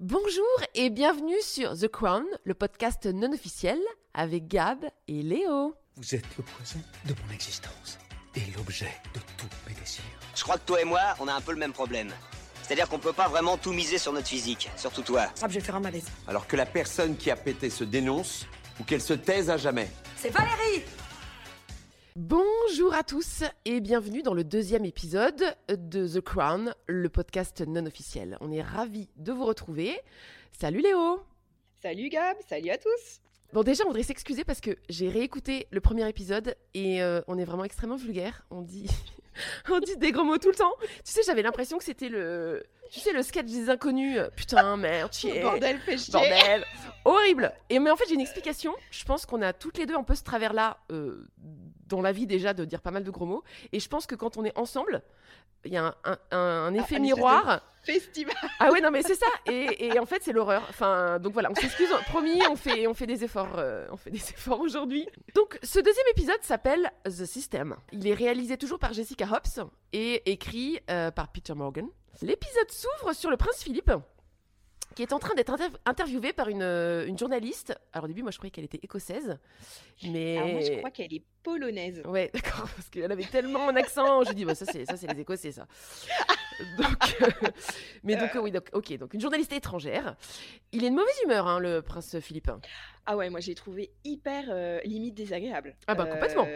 Bonjour et bienvenue sur The Crown, le podcast non officiel avec Gab et Léo. Vous êtes le poison de mon existence et l'objet de tous mes désirs. Je crois que toi et moi, on a un peu le même problème. C'est-à-dire qu'on peut pas vraiment tout miser sur notre physique, surtout toi. Ah, je vais faire un malaise. Alors que la personne qui a pété se dénonce ou qu'elle se taise à jamais. C'est Valérie Bonjour à tous et bienvenue dans le deuxième épisode de The Crown, le podcast non officiel. On est ravis de vous retrouver. Salut Léo Salut Gab, salut à tous Bon déjà on voudrait s'excuser parce que j'ai réécouté le premier épisode et euh, on est vraiment extrêmement vulgaire. On dit, on dit des gros mots tout le temps. Tu sais j'avais l'impression que c'était le, tu sais le sketch des inconnus. Putain merde, chier. Bordel, fait chier Bordel Horrible Et mais en fait j'ai une explication. Je pense qu'on a toutes les deux un peu ce travers là euh, dans la vie déjà de dire pas mal de gros mots. Et je pense que quand on est ensemble, il y a un, un- un- un effet miroir. Festival Ah ouais non mais c'est ça. Et, et en fait c'est l'horreur. Enfin donc voilà on s'excuse. Promis on fait on fait des efforts euh, on fait des efforts aujourd'hui. Donc ce deuxième épisode s'appelle The System. Il est réalisé toujours par Jessica Hobbs et écrit euh, par Peter Morgan. L'épisode s'ouvre sur le prince Philippe qui est en train d'être inter- interviewé par une, euh, une journaliste. Alors au début moi je croyais qu'elle était écossaise, mais Alors moi je crois qu'elle est polonaise. Ouais, d'accord, parce qu'elle avait tellement un accent, je dis, bah, ça c'est ça c'est les Écossais, ça. Donc, euh, mais donc euh, oui, donc, ok, donc une journaliste étrangère. Il est de mauvaise humeur, hein, le prince Philippe. Ah ouais, moi j'ai trouvé hyper euh, limite désagréable. Ah bah, complètement.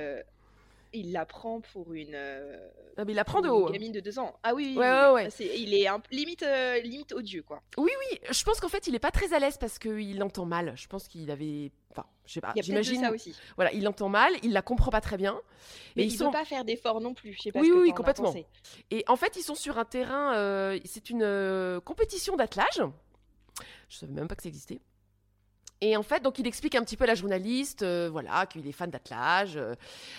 Il la prend pour une, euh, Ah, mais il la prend de une haut. hein. gamine de deux ans. Ah oui, oui, Ouais, oui, ouais, oui. ouais. C'est- il est un, limite, euh, limite odieux quoi. Oui, je pense qu'en fait il est pas très à l'aise parce qu'il entend mal. Je pense qu'il avait, enfin, je sais pas, j'imagine. ça aussi. Voilà, il entend mal, il la comprend pas très bien. Mais Et ils ne sont- pas faire d'efforts non plus. Je sais pas Oui, ce que oui, complètement. Et en fait, ils sont sur un terrain. euh, c'est une euh, compétition d'attelage. Je savais même pas que ça existait. Et en fait, donc il explique un petit peu à la journaliste, euh, voilà, qu'il est fan d'attelage. euh,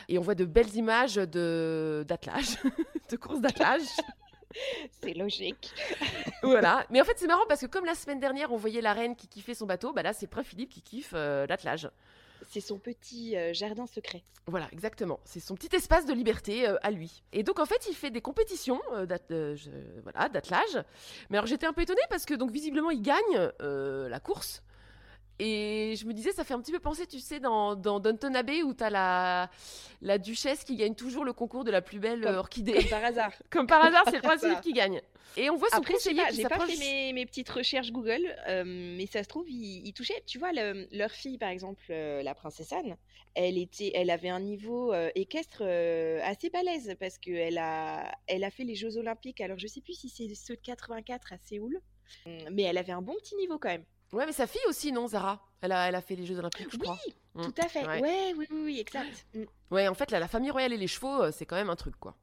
et on voit de belles images de d'attelage, de courses d'attelage. C'est logique. voilà. Mais en fait, c'est marrant parce que comme la semaine dernière, on voyait la reine qui kiffait son bateau, bah là, c'est Prince Philippe qui kiffe euh, l'attelage. C'est son petit euh, jardin secret. Voilà, exactement. C'est son petit espace de liberté euh, à lui. Et donc en fait, il fait des compétitions euh, voilà, d'attelage. Mais alors j'étais un peu étonnée parce que donc visiblement il gagne la course. Et je me disais, ça fait un petit peu penser, tu sais, dans, dans Downton Abbey où t'as la, la duchesse qui gagne toujours le concours de la plus belle euh, Comme- orchidée. Comme par hasard. Comme par hasard, c'est le hasard. qui gagne. Et on voit son Après, conseiller pas, qui j'ai pas fait mes, mes petites recherches Google, euh, mais ça se trouve, ils, ils touchaient. Tu vois, le- leur fille, par exemple, euh, la princesse Anne, elle, était, elle avait un niveau euh, équestre assez balèze parce qu'elle a, elle a fait les Jeux Olympiques. Alors, je sais plus si c'est ceux de 84 à Séoul, mais elle avait un bon petit niveau quand même. Ouais, mais sa fille aussi, non, Zara? Elle a, elle a fait les Jeux Olympiques, je crois. Oui, Mm. tout à fait. Ouais. Ouais, oui, oui, oui, exact. Mm. Ouais, en fait, là, la famille royale et les chevaux, euh, c'est quand même un truc, quoi.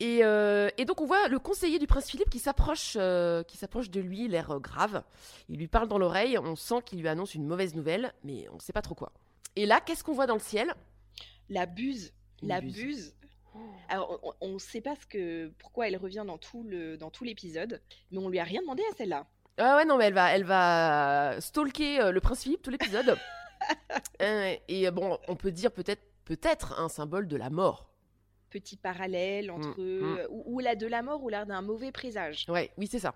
Et, euh, et donc, on voit le conseiller du prince Philippe qui s'approche euh, qui s'approche de lui, l'air grave. Il lui parle dans l'oreille, on sent qu'il lui annonce une mauvaise nouvelle, mais on sait pas trop quoi. Et là, qu'est-ce qu'on voit dans le ciel? La buse. Une la buse. buse. Alors, on ne sait pas ce que, pourquoi elle revient dans tout le dans tout l'épisode, mais on lui a rien demandé à celle-là. Ah ouais, non, mais elle va, elle va stalker euh, le prince Philippe tout l'épisode. Euh, et euh, bon, on peut dire peut-être peut-être un symbole de la mort. petit parallèle entre mm. ou, ou la de la mort ou la d'un mauvais présage. Ouais, oui, c'est ça.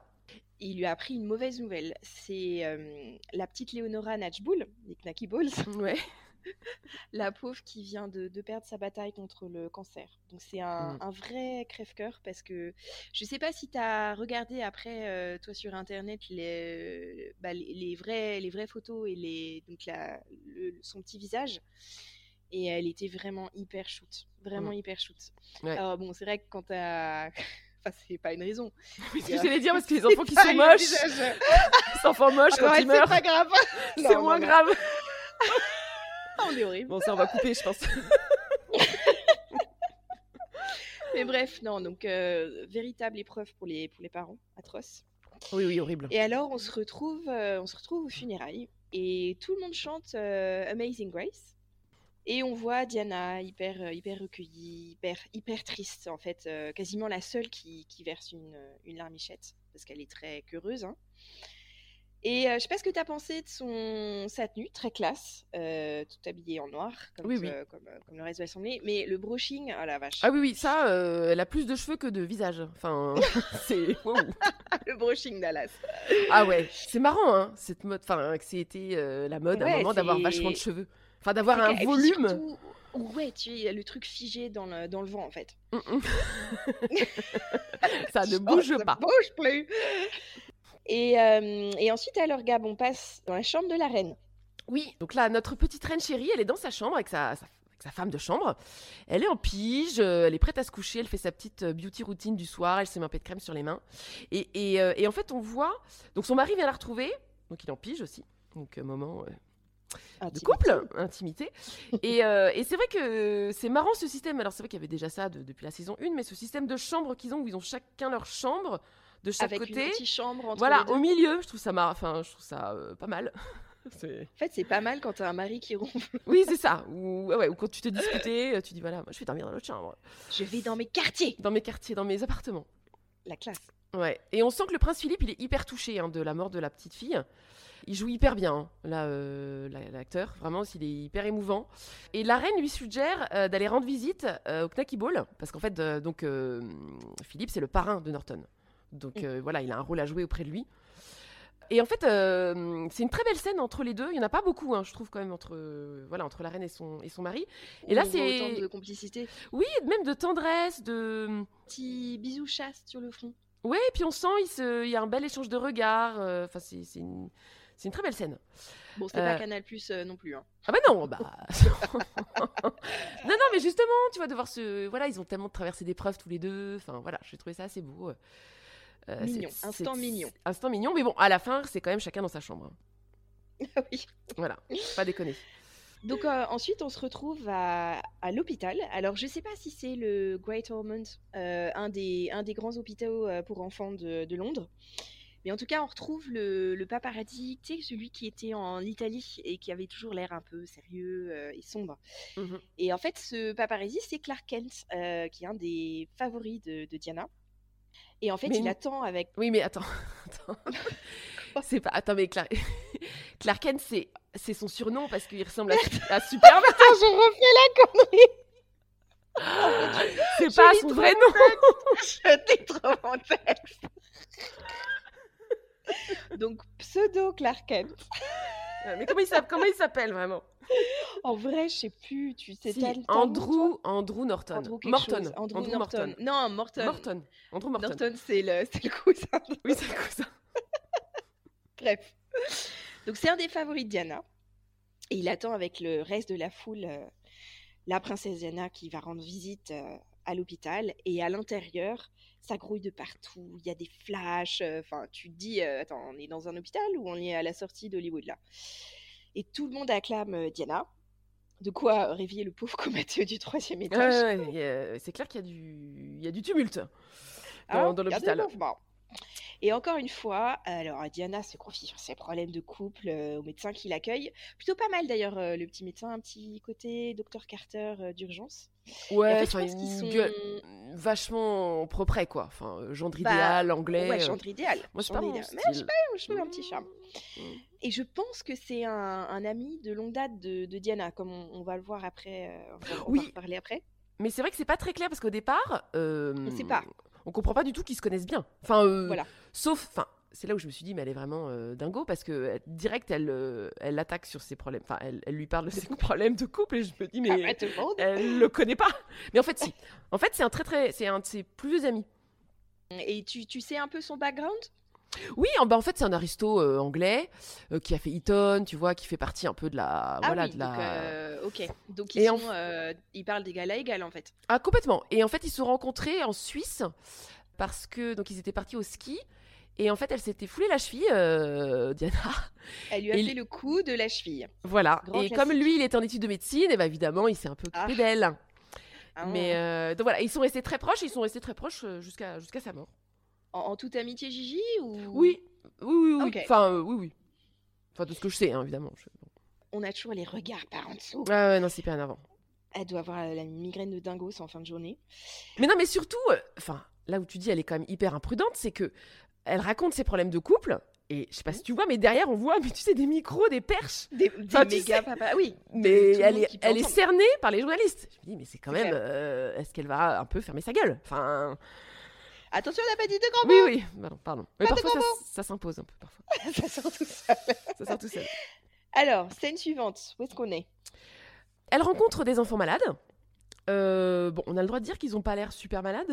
Il lui a appris une mauvaise nouvelle. C'est euh, la petite Leonora Natchbull, les Knacky Balls, Ouais. la pauvre qui vient de, de perdre sa bataille contre le cancer. Donc c'est un, Mm. un vrai crève-cœur parce que je sais pas si tu as regardé après, euh, toi sur internet, les, bah, les, les vraies, les vraies photos et les, donc la, le- son petit visage. Et elle était vraiment hyper shoot. Vraiment Mm. hyper shoot. Ouais. Alors bon, c'est vrai que quand t'as. Enfin, c'est pas une raison. Oui, ce que j'allais dire, parce que les C'est enfants qui sont moches, les enfants moches, quand Alors, ils c'est meurent, pas grave. c'est moins non. grave. On est horrible. Bon, ça, on va couper, je pense. Mais bref, non, donc euh, véritable épreuve pour les, pour les parents, atroce. Oui, oui, horrible. Et alors, on se retrouve, euh, on se retrouve aux funérailles et tout le monde chante euh, Amazing Grace. Et on voit Diana hyper, euh, hyper recueillie, hyper, hyper triste, en fait, quasiment la seule qui, qui verse une, une larmichette, parce qu'elle est très heureuse. hein. Et euh, je sais pas ce que tu as pensé de son sa tenue, très classe, euh, tout habillée en noir, comme, Oui, oui. euh, comme, comme le reste de l'assemblée. Mais le brushing, oh la vache. Ah oui, oui, ça, euh, elle a plus de cheveux que de visage. Enfin, c'est. wow. le brushing Dallas. Ah ouais, c'est marrant, hein, cette mode. Enfin, que c'était la mode à un Ouais, moment d'avoir vachement de cheveux. Enfin, d'avoir un et volume. surtout- Ouais, tu sais, le truc figé dans le, dans le vent en fait. Mm, mm. ça ne bouge ça pas. bouge plus. Et, euh, et ensuite, alors, Gab, on passe dans la chambre de la reine. Oui, donc là, notre petite reine chérie, elle est dans sa chambre avec sa, sa- avec sa femme de chambre. Elle est en pige, euh, elle est prête à se coucher, elle fait sa petite euh, beauty routine du soir, elle se met un peu de crème sur les mains. Et, et, euh, et en fait, on voit. Donc son mari vient la retrouver, donc il est en pige aussi. Donc, euh, moment euh, de couple, intimité. et et c'est vrai que c'est marrant ce système. Alors, c'est vrai qu'il y avait déjà ça de- depuis la saison 1, mais ce système de chambre qu'ils ont, où ils ont chacun leur chambre de chaque Avec côté. une petite chambre entre Voilà, les deux. au milieu, je trouve ça, mar... enfin, je trouve ça euh, pas mal. En fait, c'est pas mal quand t'as un mari qui ronfle. oui, c'est ça. Ou, ouais, ou quand tu t'es disputé, euh, tu dis voilà, moi je vais dormir dans l'autre chambre, Je vais dans mes quartiers. dans mes quartiers, dans mes appartements. La classe. Ouais. Et on sent que le prince Philippe, il est hyper touché hein, de la mort de la petite fille. Il joue hyper bien, hein, là, euh, la- l'acteur. Vraiment, il est hyper émouvant. Et la reine lui suggère euh, d'aller rendre visite euh, au Knacky Ball, parce qu'en fait, donc Philippe, c'est le parrain de Norton. Donc Mm. euh, voilà, il a un rôle à jouer auprès de lui. Et en fait, euh, c'est une très belle scène entre les deux. Il n'y en a pas beaucoup, hein, je trouve, quand même, entre, euh, voilà, entre la reine et son, et son mari. Et On là, c'est- autant de complicité. Oui, même de tendresse, de. Petit bisou chaste sur le front. Ouais, et puis on sent, il, se... il y a un bel échange de regards. Enfin, c'est c'est une... c'est une très belle scène. Bon, c'est Euh, pas Canal Plus non plus. Hein. Ah bah non, bah. non, non, mais justement, tu vois, de voir ce. Voilà, ils ont tellement traversé des preuves tous les deux. Enfin, voilà, j'ai trouvé ça assez beau. Euh, Mignon, instant mignon. Instant mignon, mais bon, à la fin, c'est quand même chacun dans sa chambre. hein. Ah oui. Voilà, pas déconner. Donc euh, ensuite, on se retrouve à, à l'hôpital. Alors, je sais pas si c'est le Great Ormond, euh, un, des, un des grands hôpitaux pour enfants de, de Londres. Mais en tout cas, on retrouve le, le paparazzi, tu sais, celui qui était en Italie et qui avait toujours l'air un peu sérieux euh, et sombre. Mhm. Et en fait, ce paparazzi, c'est Clark Kent, qui est un des favoris de, de Diana. Et en fait, Mais il attend avec... Oui, mais attends. attends. c'est pas. Attends, mais Clark, Clark Kent, c'est. C'est son surnom parce qu'il ressemble à, à Superman. Attends, je refais la connerie C'est pas son vrai nom. Je t'ai trop texte. Donc, pseudo Clark Kent. Mais comment il s'appelle, comment il s'appelle vraiment? En vrai, je sais plus. Tu sais Si, Andrew, Andrew Norton. Andrew Morton. chose. Andrew, Andrew Norton. Morton. Non, Morton. Morton. Andrew Morton. Norton, c'est le, c'est le cousin. de- Oui, c'est le cousin. Bref. Donc, c'est un des favoris de Diana. Et il attend avec le reste de la foule euh, la princesse Diana qui va rendre visite euh, à l'hôpital. Et à l'intérieur, ça grouille de partout. Il y a des flashs. euh, Enfin, tu te dis, euh, attends, on est dans un hôpital ou on est à la sortie d'Hollywood là? Et tout le monde acclame euh, Diana. De quoi réveiller le pauvre comateux du troisième étage. ouais, ouais, c'est clair qu'il y a du, il y a du tumulte dans, dans il y a des l'hôpital. Et encore une fois, alors Diana se confie sur ses problèmes de couple euh, au médecin qui l'accueille. Plutôt pas mal d'ailleurs, euh, le petit médecin, un petit côté docteur Carter euh, d'urgence. Ouais, en fait, je pense une sont... gueule vachement propre, quoi. Enfin, euh, gendre Bah, idéal, anglais. Ouais, euh, gendre idéal. Moi, gendre pas idéal. style. Mais je sais pas, je trouve un petit charme. Mm. Et je pense que c'est un, un ami de longue date de, de Diana, comme on, on va le voir après. euh, on va, en reparler après. Mais c'est vrai que c'est pas très clair parce qu'au départ, euh, On sait pas. On comprend pas du tout qu'ils se connaissent bien. Enfin, euh, Voilà. sauf, enfin, c'est là où je me suis dit, mais elle est vraiment euh, dingo parce que euh, direct, elle, euh, elle l'attaque sur ses problèmes. Enfin, elle, elle lui parle de ses problèmes de couple et je me dis, mais Ah, bah, elle le connaît pas. Mais en fait, si. En fait, c'est un très très, c'est un de ses plus vieux amis. Et tu, tu sais un peu son background? Oui, en, bah, en fait, c'est un aristo euh, anglais euh, qui a fait Eton, tu vois, qui fait partie un peu de la, Ah voilà, oui, de la. donc, euh, ok. Donc ils, en sont, euh, ils parlent d'égal à égal en fait. Ah complètement. Et en fait, ils se sont rencontrés en Suisse parce que donc ils étaient partis au ski et en fait, elle s'était foulée la cheville, euh, Diana. Elle lui a Et fait le coup de la cheville. Voilà. Grand et comme lui, il était en études de médecine, et bah évidemment, il s'est un peu occupé Ah. d'elle. Ah, Mais euh, donc voilà, ils sont restés très proches. Ils sont restés très proches euh, jusqu'à jusqu'à sa mort. en, en toute amitié, Gigi ou... Oui, oui, oui, oui. Enfin, euh, oui, oui. Enfin, de ce que je sais, hein, évidemment. Je- On a toujours les regards par en dessous. Ah ouais, non, c'est bien avant. Elle doit avoir la migraine de dingos en fin de journée. Mais non, mais surtout, euh, enfin, là où tu dis elle est quand même hyper imprudente, c'est que elle raconte ses problèmes de couple Et je sais pas si tu vois, mais derrière, on voit, mais tu sais, des micros, des perches. Des, des Enfin, tu méga sais- papas. Oui. Mais elle est, elle cernée par les journalistes. Je me dis, mais c'est quand même. euh, Est-ce qu'elle va un peu fermer sa gueule? Enfin. Attention, on n'a pas dit de grands Oui, mots. oui. Pardon. pardon. Mais Pas de parfois, ça, ça s'impose un peu. Parfois. Ça sort tout seul. Ça sort tout seul. Alors, scène suivante. Où est-ce qu'on est? Elle rencontre des enfants malades. Euh, bon, on a le droit de dire qu'ils ont pas l'air super malades.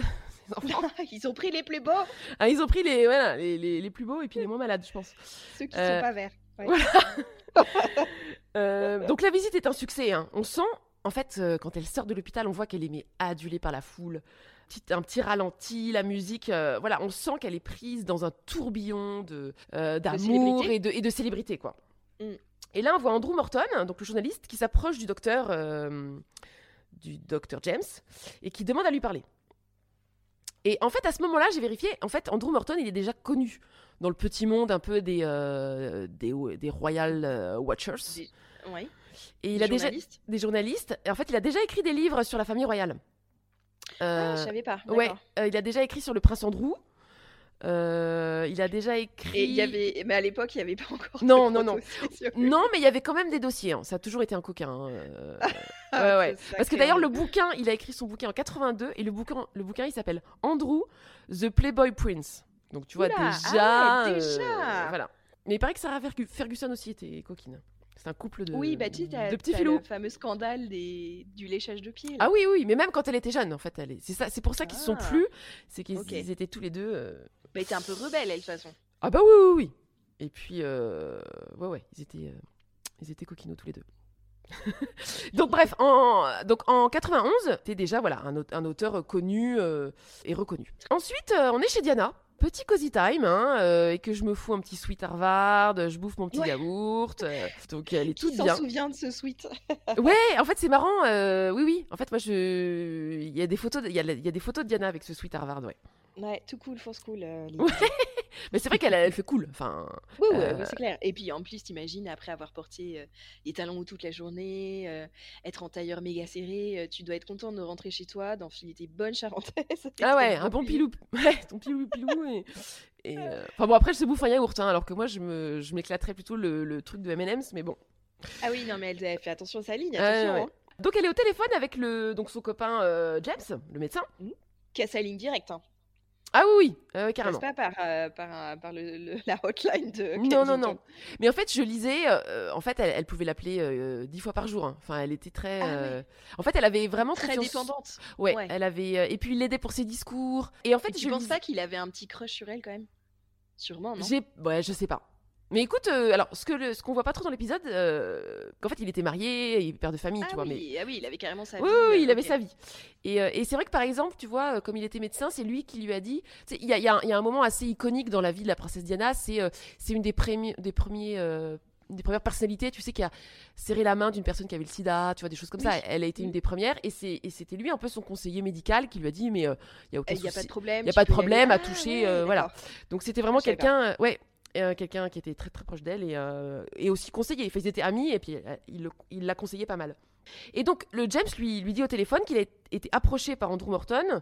Enfants. Ils ont pris les plus beaux, Ah, ils ont pris les, voilà, les, les, les plus beaux et puis les moins malades, je pense. ceux qui Euh, sont pas verts. Ouais. Euh, donc la visite est un succès. hein. On sent, en fait, euh, quand elle sort de l'hôpital, on voit qu'elle est mais, adulée par la foule. Un petit ralenti, la musique, voilà, on sent qu'elle est prise dans un tourbillon de d'amour et de, et de célébrité, quoi. Mm. Et là, on voit Andrew Morton, donc le journaliste, qui s'approche du docteur, du docteur James, et qui demande à lui parler. Et en fait, à ce moment-là, j'ai vérifié. En fait, Andrew Morton, il est déjà connu dans le petit monde un peu des euh, des, des Royal euh, Watchers. Des- Ouais. Et il a déjà des journalistes. Et en fait, il a déjà écrit des livres sur la famille royale. Ah, Euh, je savais pas. ouais, euh, il a déjà écrit sur le prince Andrew. Euh, il a déjà écrit. Et il y avait, mais à l'époque, il n'y avait pas encore. Non, non, non. Non, mais il y avait quand même des dossiers. hein. Ça a toujours été un coquin. hein. Euh, Ah, ouais, ouais. Parce que d'ailleurs, le bouquin, il a écrit son bouquin en 82 et le bouquin, le bouquin il s'appelle Andrew, The Playboy Prince. Donc tu vois Oula, déjà. ah ouais, euh, déjà. voilà. Mais il paraît que Sarah Fergu- Ferguson aussi était coquine. C'est un couple de, Oui, bah tu t'as de petits filous. le fameux scandale des... du léchage de pieds. là. Ah oui, oui, mais même quand elle était jeune, en fait, elle est... c'est ça, c'est pour ça qu'ils se sont Ah. plus, c'est qu'ils étaient tous les deux. Mais t'es un peu rebelle, elle, de toute façon. Ah bah oui, oui, oui. Et puis, euh, ouais, ouais, ils étaient, euh, ils étaient coquinots tous les deux. donc bref, en, donc en 91, t'es déjà voilà un, aute- un auteur connu euh, et reconnu. Ensuite, on est chez Diana. Petit cozy time, hein, et que je me fous un petit sweet Harvard, je bouffe mon petit Ouais. yaourt, donc elle est Qui toute s'en bien. souvient de ce sweet? Ouais, en fait c'est marrant, oui oui, en fait moi je, il y a des photos, de... il y, a la- il y a des photos de Diana avec ce sweet Harvard, ouais. Ouais, tout cool, fausse cool. euh, Ouais. Mais c'est vrai qu'elle elle fait cool, enfin. Oui, ouais, Euh, c'est clair. Et puis en plus, t'imagines, après avoir porté euh, les talons toute la journée, euh, être en tailleur méga serré, euh, tu dois être content de rentrer chez toi, d'enfiler tes bonnes charentaises. Ah ouais, un bon pilou. Ouais, ton pilou pilou. Et, et, Enfin bon, après, je se bouffe un yaourt, hein, alors que moi, je me- je m'éclaterais plutôt le, le truc de M&M's, mais bon. Ah oui, non, mais elle, fait attention à sa ligne, Ouais, attention. ouais. hein. Donc, elle est au téléphone avec le, donc son copain James, le médecin. Qui a sa ligne directe, hein. Ah oui, oui, euh, Passe carrément. pas par, euh, par, un- par le, le- la hotline de Non, non, non. Mais en fait, je lisais, euh, en fait, elle, elle pouvait l'appeler euh, dix fois par jour. hein. Enfin, elle était très. Ah ouais. En fait, elle avait vraiment Très confiance- dépendante. Ouais, Ouais. elle avait. Et puis, il l'aidait pour ses discours. Et en fait, Mais tu je lisais- pas qu'il avait un petit crush sur elle quand même? Sûrement, non? J'ai, ouais, je sais pas. Mais écoute, euh, alors ce que le- ce qu'on voit pas trop dans l'épisode, euh, qu'en fait il était marié, il est père de famille, ah, tu vois. Mais oui, ah oui, il avait carrément sa vie. oui, oui, oui, euh, il avait sa vie. Et, euh, et c'est vrai que par exemple, tu vois, comme il était médecin, c'est lui qui lui a dit. Il y a, il y a un- il y a un moment assez iconique dans la vie de la princesse Diana. C'est c'est une des, des premiers. une des premières personnalités, tu sais, qui a serré la main d'une personne qui avait le sida, tu vois, des choses comme ça. Elle a été une Mm. des premières, et c'était lui un peu son conseiller médical qui lui a dit, mais euh, il y a aucun Il n'y a pas de problème. y a tu pas de problème à Ah, toucher, euh, voilà. Donc c'était vraiment quelqu'un, euh, ouais, euh, quelqu'un qui était très très proche d'elle et, euh, et aussi conseillé. Enfin, ils étaient amis et puis euh, il l'a conseillé pas mal. Et donc le James lui, lui dit au téléphone qu'il a été approché par Andrew Morton.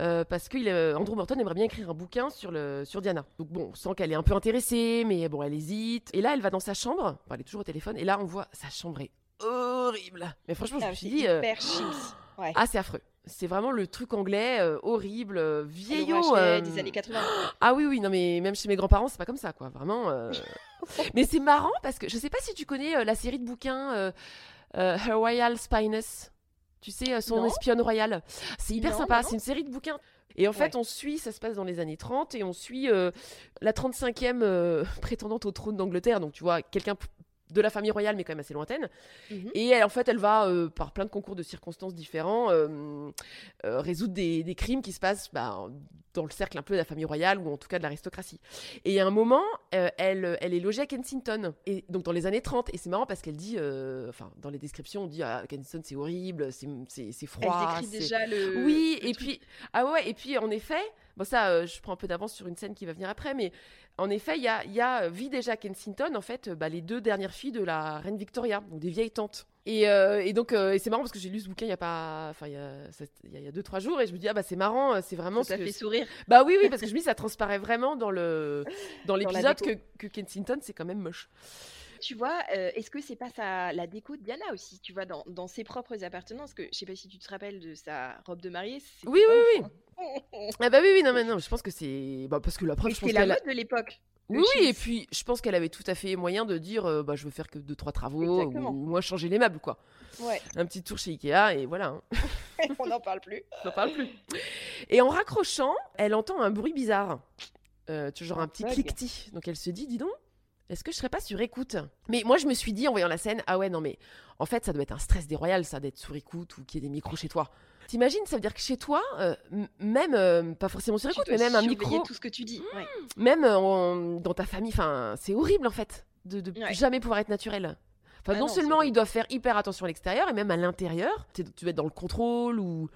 euh, parce que Andrew Morton aimerait bien écrire un bouquin sur, le, sur Diana. Donc bon, on sent qu'elle est un peu intéressée, mais bon, elle hésite. Et là, elle va dans sa chambre. Enfin, elle est toujours au téléphone. Et là, on voit sa chambre est horrible. Mais franchement, je Ah, me suis c'est dit, hyper. Ouais. ah, c'est affreux. C'est vraiment le truc anglais euh, horrible, euh, Le vieillot. euh, des années 80. ah oui, oui, non, mais même chez mes grands-parents, c'est pas comme ça, quoi. Vraiment. euh. mais c'est marrant parce que je sais pas si tu connais euh, la série de bouquins Her Royal Spiness. Tu sais, son Non. espionne royale. C'est hyper Non, sympa. C'est une série de bouquins. Et en fait, Ouais. on suit, ça se passe dans les années 30, et on suit la 35e euh, prétendante au trône d'Angleterre. Donc, tu vois, quelqu'un de la famille royale, mais quand même assez lointaine. Mhm. Et elle, en fait, elle va, euh, par plein de concours de circonstances différents, euh, euh, résoudre des, des crimes qui se passent bah, dans le cercle un peu de la famille royale ou en tout cas de l'aristocratie. Et à un moment, elle, elle est logée à Kensington, et donc dans les années 30. Et c'est marrant parce qu'elle dit, enfin, dans les descriptions, on dit ah, Kensington c'est horrible, c'est c'est Elle froid. décrit déjà le. oui, le et truc. puis ah ouais, et puis en effet, bon ça, euh, je prends un peu d'avance sur une scène qui va venir après, mais en effet, il y a, y a euh, vit déjà Kensington en fait, euh, bah, les deux dernières filles de la reine Victoria, donc des vieilles tantes. Et, euh, et donc, euh, et c'est marrant parce que j'ai lu ce bouquin il y a pas, enfin il y a, ça- il y a, deux trois jours et je me dis ah bah c'est marrant, c'est vraiment Ça ce fait sourire. Bah oui oui parce que je me dis ça transparaît vraiment dans le dans l'épisode que, que Kensington c'est quand même moche. Tu vois, euh, est-ce que c'est pas sa, la déco de Diana aussi, tu vois, dans, dans ses propres appartenances que je sais pas si tu te rappelles de sa robe de mariée. Oui oui oui. hein. Ah bah oui oui non mais non je pense que c'est bah parce que la preuve C'était la mode de l'époque. Oui, oui, et puis je pense qu'elle avait tout à fait moyen de dire euh, bah, je veux faire que deux trois travaux Exactement. ou moi changer les meubles quoi. Ouais, Un petit tour chez Ikea et voilà. hein. on n'en parle plus. On n'en parle plus. Et en raccrochant, elle entend un bruit bizarre. Euh, genre Un petit cliquetis. Donc elle se dit, dis donc, est-ce que je serais pas sur écoute? Mais moi je me suis dit en voyant la scène, ah ouais non mais en fait ça doit être un stress déroyal ça d'être sur écoute ou qu'il y ait des micros chez toi. T'imagines, ça veut dire que chez toi, euh, même, euh, pas forcément sur écoute, mais même un micro, tout ce que tu dis. ouais. même euh, dans ta famille, enfin, c'est horrible en fait de, de Ouais. jamais pouvoir être naturel. Enfin, Ah non seulement ils doivent faire hyper attention à l'extérieur, et même à l'intérieur, tu vas être dans le contrôle ou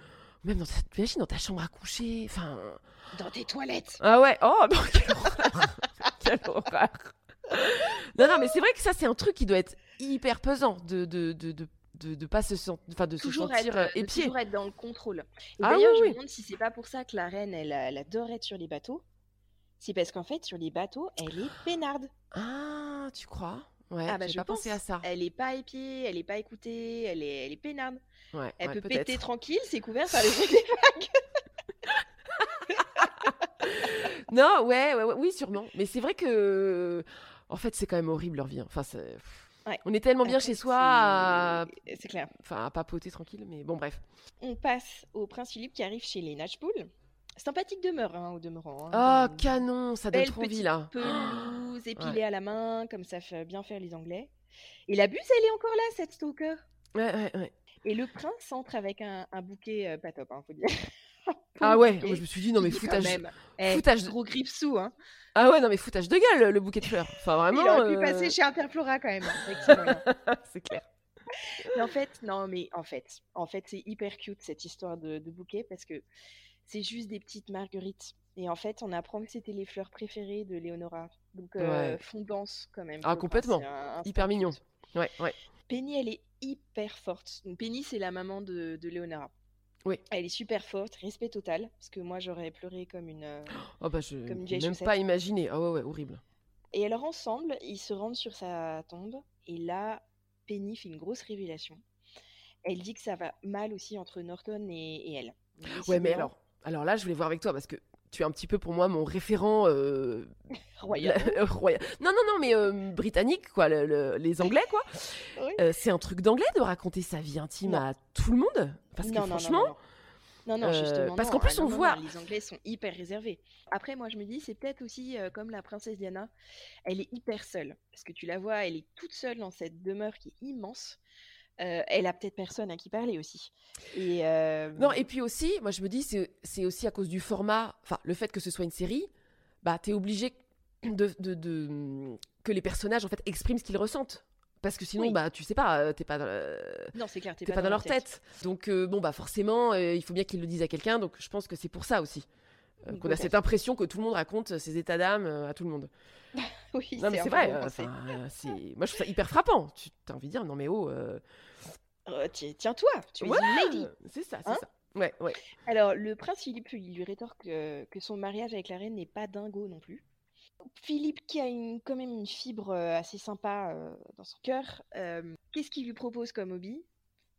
même dans ta, t'imagines, dans ta chambre à coucher. Enfin, Dans tes toilettes. ah ouais, oh non, quelle horreur, quelle horreur. Non, non, mais c'est vrai que ça, c'est un truc qui doit être hyper pesant de de de de, de, de pas se sentir, enfin, de se sentir être, euh, euh, de épié. toujours être dans le contrôle. Et Ah d'ailleurs, oui, je me demande si c'est pas pour ça que la reine, elle, elle adore être sur les bateaux. C'est parce qu'en fait, sur les bateaux, elle est peinarde. Ah, tu crois? Ouais, Ah bah, je pas pensé à ça. Elle est pas épiée, elle est pas écoutée, elle est, elle est peinarde. Ouais, Elle ouais, peut péter tranquille, c'est couvert par les des Non, ouais, ouais, ouais, oui, sûrement. Mais c'est vrai que, en fait, c'est quand même horrible leur vie. hein. Enfin, c'est- Ouais. on est tellement bien Après, chez soi, à... c'est- clair. enfin, à papoter tranquille. Mais bon, bref. On passe au prince Philippe qui arrive chez les Natchbull. Sympathique demeure, hein, au demeurant. hein. Ah, Une canon, ça donne trop envie là. pelouse épilée à la main, comme ça fait bien faire les Anglais. Et la buse, elle est encore là, cette stalker. Ouais, ouais, ouais. Et le prince entre avec un, un bouquet euh, pas top, hein, faut dire. Ah ouais, moi, je me suis dit non mais foutage. même- eh, foutage de- Gros griffe sous, hein. Ah ouais, non mais foutage de gueule le bouquet de fleurs. Enfin vraiment. Il aurait pu euh, passer chez Interflora quand même. c'est clair. Mais en fait, non, mais en fait, en fait, c'est hyper cute cette histoire de, de bouquet parce que c'est juste des petites marguerites. Et en fait, on apprend que c'était les fleurs préférées de Léonora. Donc, euh, Ouais. fondance quand même. Ah, complètement. un- un Hyper mignon. cute. Ouais, ouais. Penny, elle est hyper forte. Donc, Penny, c'est la maman de, de Léonora. Oui. Elle est super forte, respect total. Parce que moi, j'aurais pleuré comme une. euh, Oh bah je Comme une vieille même chaussette. pas imaginer. Ah ouais, ouais, horrible. Et alors, ensemble, ils se rendent sur sa tombe. Et là, Penny fait une grosse révélation. Elle dit que ça va mal aussi entre Norton et, et elle. Ouais, mais alors, alors là, je voulais voir avec toi parce que tu es un petit peu pour moi mon référent euh, Royal. la- royal. Non, non, non, mais euh, britannique, quoi, le- le- les Anglais, quoi. Oui. Euh, c'est un truc d'anglais de raconter sa vie intime Non. à tout le monde. Parce que Non, non, non, franchement, non, non, euh, justement. parce qu'en plus, Ah, on voit- les Anglais sont hyper réservés. Après, moi, je me dis, c'est peut-être aussi euh, comme la princesse Diana, elle est hyper seule. Parce que tu la vois, elle est toute seule dans cette demeure qui est immense. Euh, elle a peut-être personne à qui parler aussi. Et euh, Non, et puis aussi, moi je me dis, c'est aussi à cause du format, enfin, le fait que ce soit une série, bah, t'es obligé de, de, de- que les personnages, en fait, expriment ce qu'ils ressentent. Parce que sinon, Oui. bah, tu sais pas, euh, t'es pas, dans le- non, c'est clair, t'es t'es pas, dans leur tête. Donc, euh, bon, bah, forcément, il faut bien qu'ils le disent à quelqu'un, donc je pense que c'est pour ça aussi. Euh, qu'on a cette impression que tout le monde raconte ses états d'âme euh, à tout le monde. Oui, Non, mais c'est vrai, euh, euh, moi je trouve ça hyper frappant. Tu as envie de dire, non mais oh. euh, Euh, ti- Tiens-toi, tu es une lady. C'est ça, c'est Hein ça. Ouais, ouais. Alors, le prince Philippe, il lui rétorque euh, que son mariage avec la reine n'est pas dingo non plus. Philippe, qui a une, quand même une fibre euh, assez sympa euh, dans son cœur, euh, qu'est-ce qu'il lui propose comme hobby?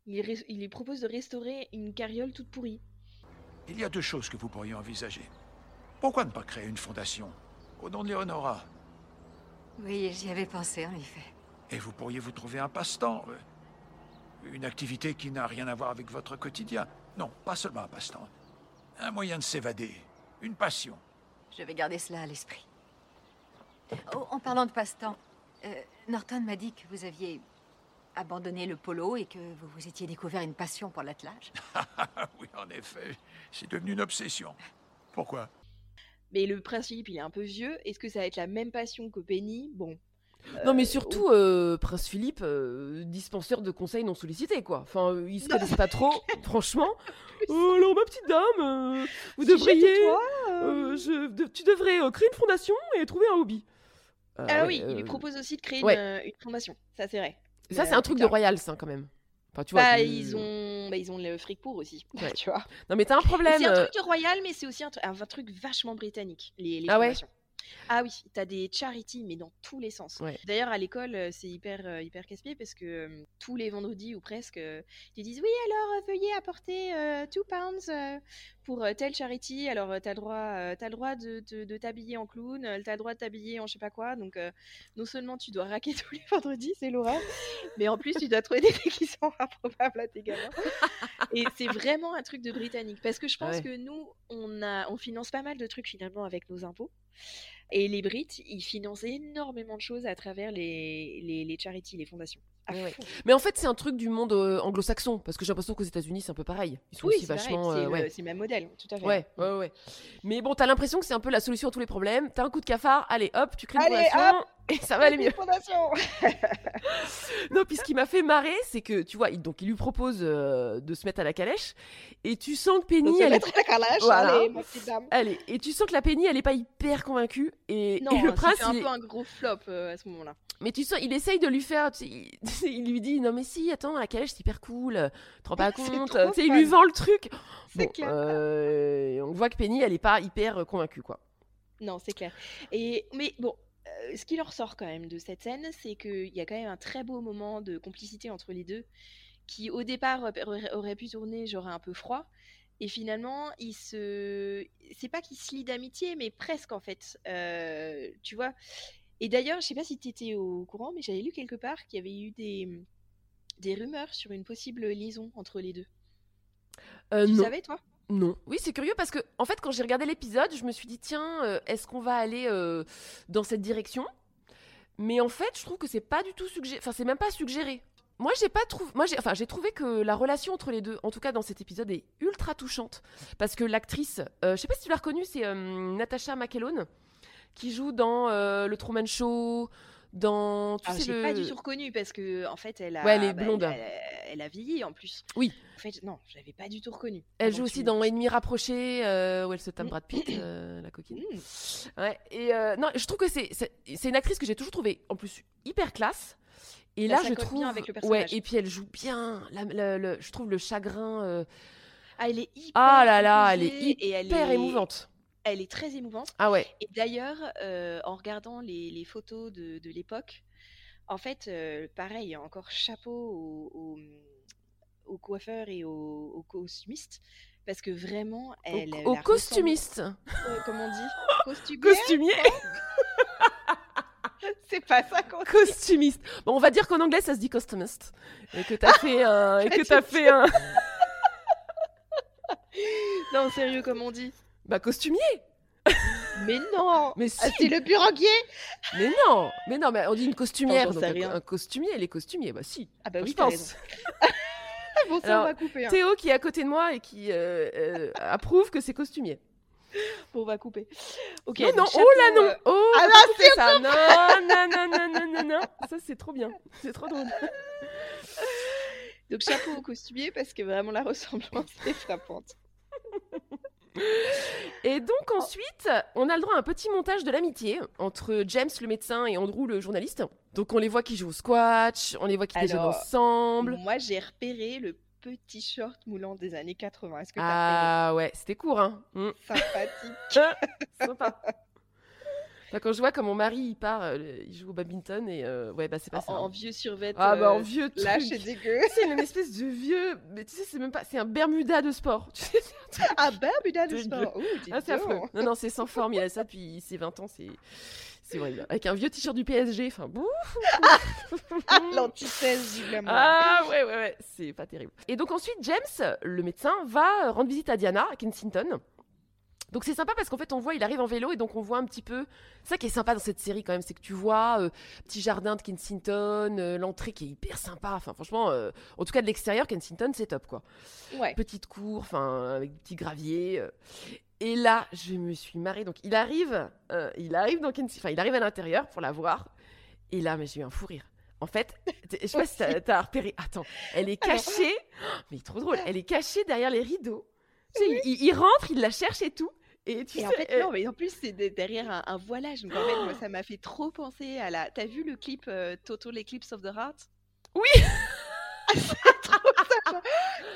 Il lui propose de restaurer une carriole toute pourrie. Il y a deux choses que vous pourriez envisager. Pourquoi ne pas créer une fondation au nom de Léonora Oui, j'y avais pensé, en effet. Et vous pourriez vous trouver un passe-temps. euh, Une activité qui n'a rien à voir avec votre quotidien. Non, pas seulement un passe-temps. Un moyen de s'évader. Une passion. Je vais garder cela à l'esprit. Oh, en parlant de passe-temps, euh, Norton m'a dit que vous aviez abandonné le polo et que vous vous étiez découvert une passion pour l'attelage? Ah oui, en effet, c'est devenu une obsession. Pourquoi? Mais le prince Philippe, il est un peu vieux. Est-ce que ça va être la même passion que Penny? Bon. Non mais Euh, surtout, euh, Prince Philippe, euh, dispenseur de conseils non sollicités quoi. Enfin, euh, il se connaissent pas trop, franchement. Oh, alors ma petite dame, euh, vous Si devriez, toi, euh, euh, je- de- tu devrais euh, créer une fondation et trouver un hobby. Ah ouais, oui, il lui propose aussi de créer ouais. une, une fondation. Ça, c'est vrai. Ça, c'est euh, un truc de royal, ça, quand même. Enfin, tu vois. Bah, ils ont, bah, ils ont le fric pour aussi, Ouais. tu vois. Non, mais t'as un problème. C'est un euh, truc de royal, mais c'est aussi un, tru- un truc vachement britannique, les, les Ah ouais. Ah oui, t'as des charities, mais dans tous les sens. Ouais. D'ailleurs, à l'école, euh, c'est hyper, euh, hyper casse-pied parce que euh, tous les vendredis ou presque, euh, ils disent oui, alors veuillez apporter 2 pounds pour telle charity. Alors, t'as le droit, t'as le droit de, de- de t'habiller en clown, t'as le droit de t'habiller en je sais pas quoi. Donc, non seulement tu dois raquer tous les vendredis, c'est l'horreur, mais en plus, tu dois trouver des sont improbables à tes gamins. Et c'est vraiment un truc de britannique. Parce que je pense Ouais. que nous, on, a, on finance pas mal de trucs finalement avec nos impôts. Et les Brits, ils financent énormément de choses à travers les, les, les charities, les fondations. Ouais. Mais en fait, c'est un truc du monde euh, anglo-saxon. Parce que j'ai l'impression qu'aux États-Unis, c'est un peu pareil. Ils sont Oui, aussi vachement. c'est euh, le- ouais. le même modèle, tout à fait. Ouais, ouais, ouais. Mais bon, t'as l'impression que c'est un peu la solution à tous les problèmes. T'as un coup de cafard, allez hop, tu crées une Allez, fondation et ça va aller mieux. Non, puis ce qui m'a fait marrer, c'est que tu vois, il, donc il lui propose euh, de se mettre à la calèche et tu sens que Penny, elle est, mettre à la calèche, Voilà. allez, ma petite dame. allez, et tu sens que la Penny, elle est pas hyper convaiue et, Non, et le c'est prince, un il est- peu un gros flop euh, à ce moment-là. mais tu sens, il essaye de lui faire, tu sais, il, il lui dit non mais si, attends, la calèche c'est hyper cool, tu te rends pas C'est compte, tu sais, il lui vend le truc. C'est Bon, clair. euh, on voit que Penny, elle est pas hyper euh, convaincue quoi. Non, c'est clair. Et mais bon, euh, ce qui leur sort quand même de cette scène, c'est qu'il y a quand même un très beau moment de complicité entre les deux, qui au départ aurait- pu tourner genre un peu froid, et finalement, ils se, c'est pas qu'ils se lient d'amitié, mais presque en fait. Euh, tu vois. Et d'ailleurs, je sais pas si tu étais au courant, mais j'avais lu quelque part qu'il y avait eu des des rumeurs sur une possible liaison entre les deux. Euh, Tu non. savais toi? Non. Oui, c'est curieux parce que, en fait, quand j'ai regardé l'épisode, je me suis dit, tiens, euh, est-ce qu'on va aller euh, dans cette direction? Mais en fait, je trouve que c'est pas du tout suggéré. Enfin, c'est même pas suggéré. Moi, j'ai pas trouvé. J'ai. Enfin, trouvé que la relation entre les deux, en tout cas dans cet épisode, est ultra touchante parce que l'actrice, euh, je sais pas si tu l'as reconnue, c'est Natasha McElhone qui joue dans le Truman Show, dans. Tu Ah, sais le. pas du tout reconnu parce que en fait elle a Ouais, elle est bah, elle, elle a vieilli en plus. Oui. En fait non, je l'avais pas du tout reconnu. Elle joue aussi dans dises. Ennemi rapproché, euh, où elle se tape Mm. Brad Pitt, euh, la coquine. Mm. Ouais, et euh, non, je trouve que c'est c'est une actrice que j'ai toujours trouvée en plus hyper classe. Et Bah, là, je trouve bien avec le ouais, personnage. et puis elle joue bien. La- la- le- je trouve le chagrin. euh, Ah, elle est hyper Ah là là, elle est composée et elle hyper est- émouvante. Elle est très émouvante. Ah ouais. Et d'ailleurs, euh, en regardant les, les photos de, de l'époque, en fait, euh, pareil, encore chapeau aux, aux, aux coiffeurs et aux, aux costumistes. Parce que vraiment, elle. au, elle au a costumiste. ressemblé- euh, comment on dit? Costumière Costumier. C'est pas ça qu'on dit. Costumiste. Bon, on va dire qu'en anglais, ça se dit costumiste. Et que t'as fait un. Et que t'as fait un. Non, sérieux, comme on dit? Bah, costumier. Mais non Mais Ah, si. C'est le buranguier Mais non. Mais non, mais on dit une costumière. j'en donc un, un costumier, les costumiers. Bah, si. Ah bah je oui, t'as pense. Bon, ça, Alors, on va couper. hein. Théo qui est à côté de moi et qui euh, euh, approuve que c'est costumier. Bon, on va couper. Ok. non, non, oh là non, euh, oh Ah non, bah, c'est ça, non, non, non, non, non, non, non, ça c'est trop bien, c'est trop drôle. Donc chapeau au costumier parce que vraiment la ressemblance est frappante. Et donc ensuite, on a le droit à un petit montage de l'amitié entre James le médecin et Andrew le journaliste. Donc on les voit qui jouent au squash, on les voit qui déjeunent ensemble. Moi, j'ai repéré le petit short moulant des années 80. Est-ce que Ah ouais, c'était court, hein. Mm. Sympathique. Sympa. Enfin, quand je vois comme mon mari il part, euh, il joue au badminton et euh, ouais bah c'est pas en, ça. en hein. vieux survêt. Ah bah en euh, vieux truc. lâche et dégueu. C'est une espèce de vieux, mais tu sais c'est même pas, c'est un Bermuda de sport. Tu sais, c'est un truc- Ah Buda de sport. Ouh, Ah, c'est affreux. Non, non, c'est sans forme. Il a ça depuis ses 20 ans. C'est, c'est horrible. Avec un vieux t-shirt du PSG. Enfin, bouf. Ah, l'antithèse du glamour. Ah, ouais, ouais, ouais. C'est pas terrible. Et donc, ensuite, James, le médecin, va rendre visite à Diana, à Kensington. Donc c'est sympa parce qu'en fait on voit il arrive en vélo et donc on voit un petit peu ça qui est sympa dans cette série quand même c'est que tu vois euh, petit jardin de Kensington euh, l'entrée qui est hyper sympa enfin franchement euh, en tout cas de l'extérieur Kensington c'est top quoi Ouais. petite cour, enfin avec graviers. euh. Et là, je me suis marrée. Donc il arrive, il arrive dans Kensi- enfin il arrive à l'intérieur pour la voir. Et là, mais j'ai eu un fou rire. En fait, je sais pas si t'as- t'as repéré. Attends, elle est cachée. Mais trop drôle. Elle est cachée derrière les rideaux. Tu sais, il, il rentre, il la cherche et tout. Et tu Et sais, en fait, euh, non, mais en plus, c'est de- derrière un, un voilage. Donc en fait, moi, ça m'a fait trop penser à la. T'as vu le clip euh, Total Eclipse of the Heart?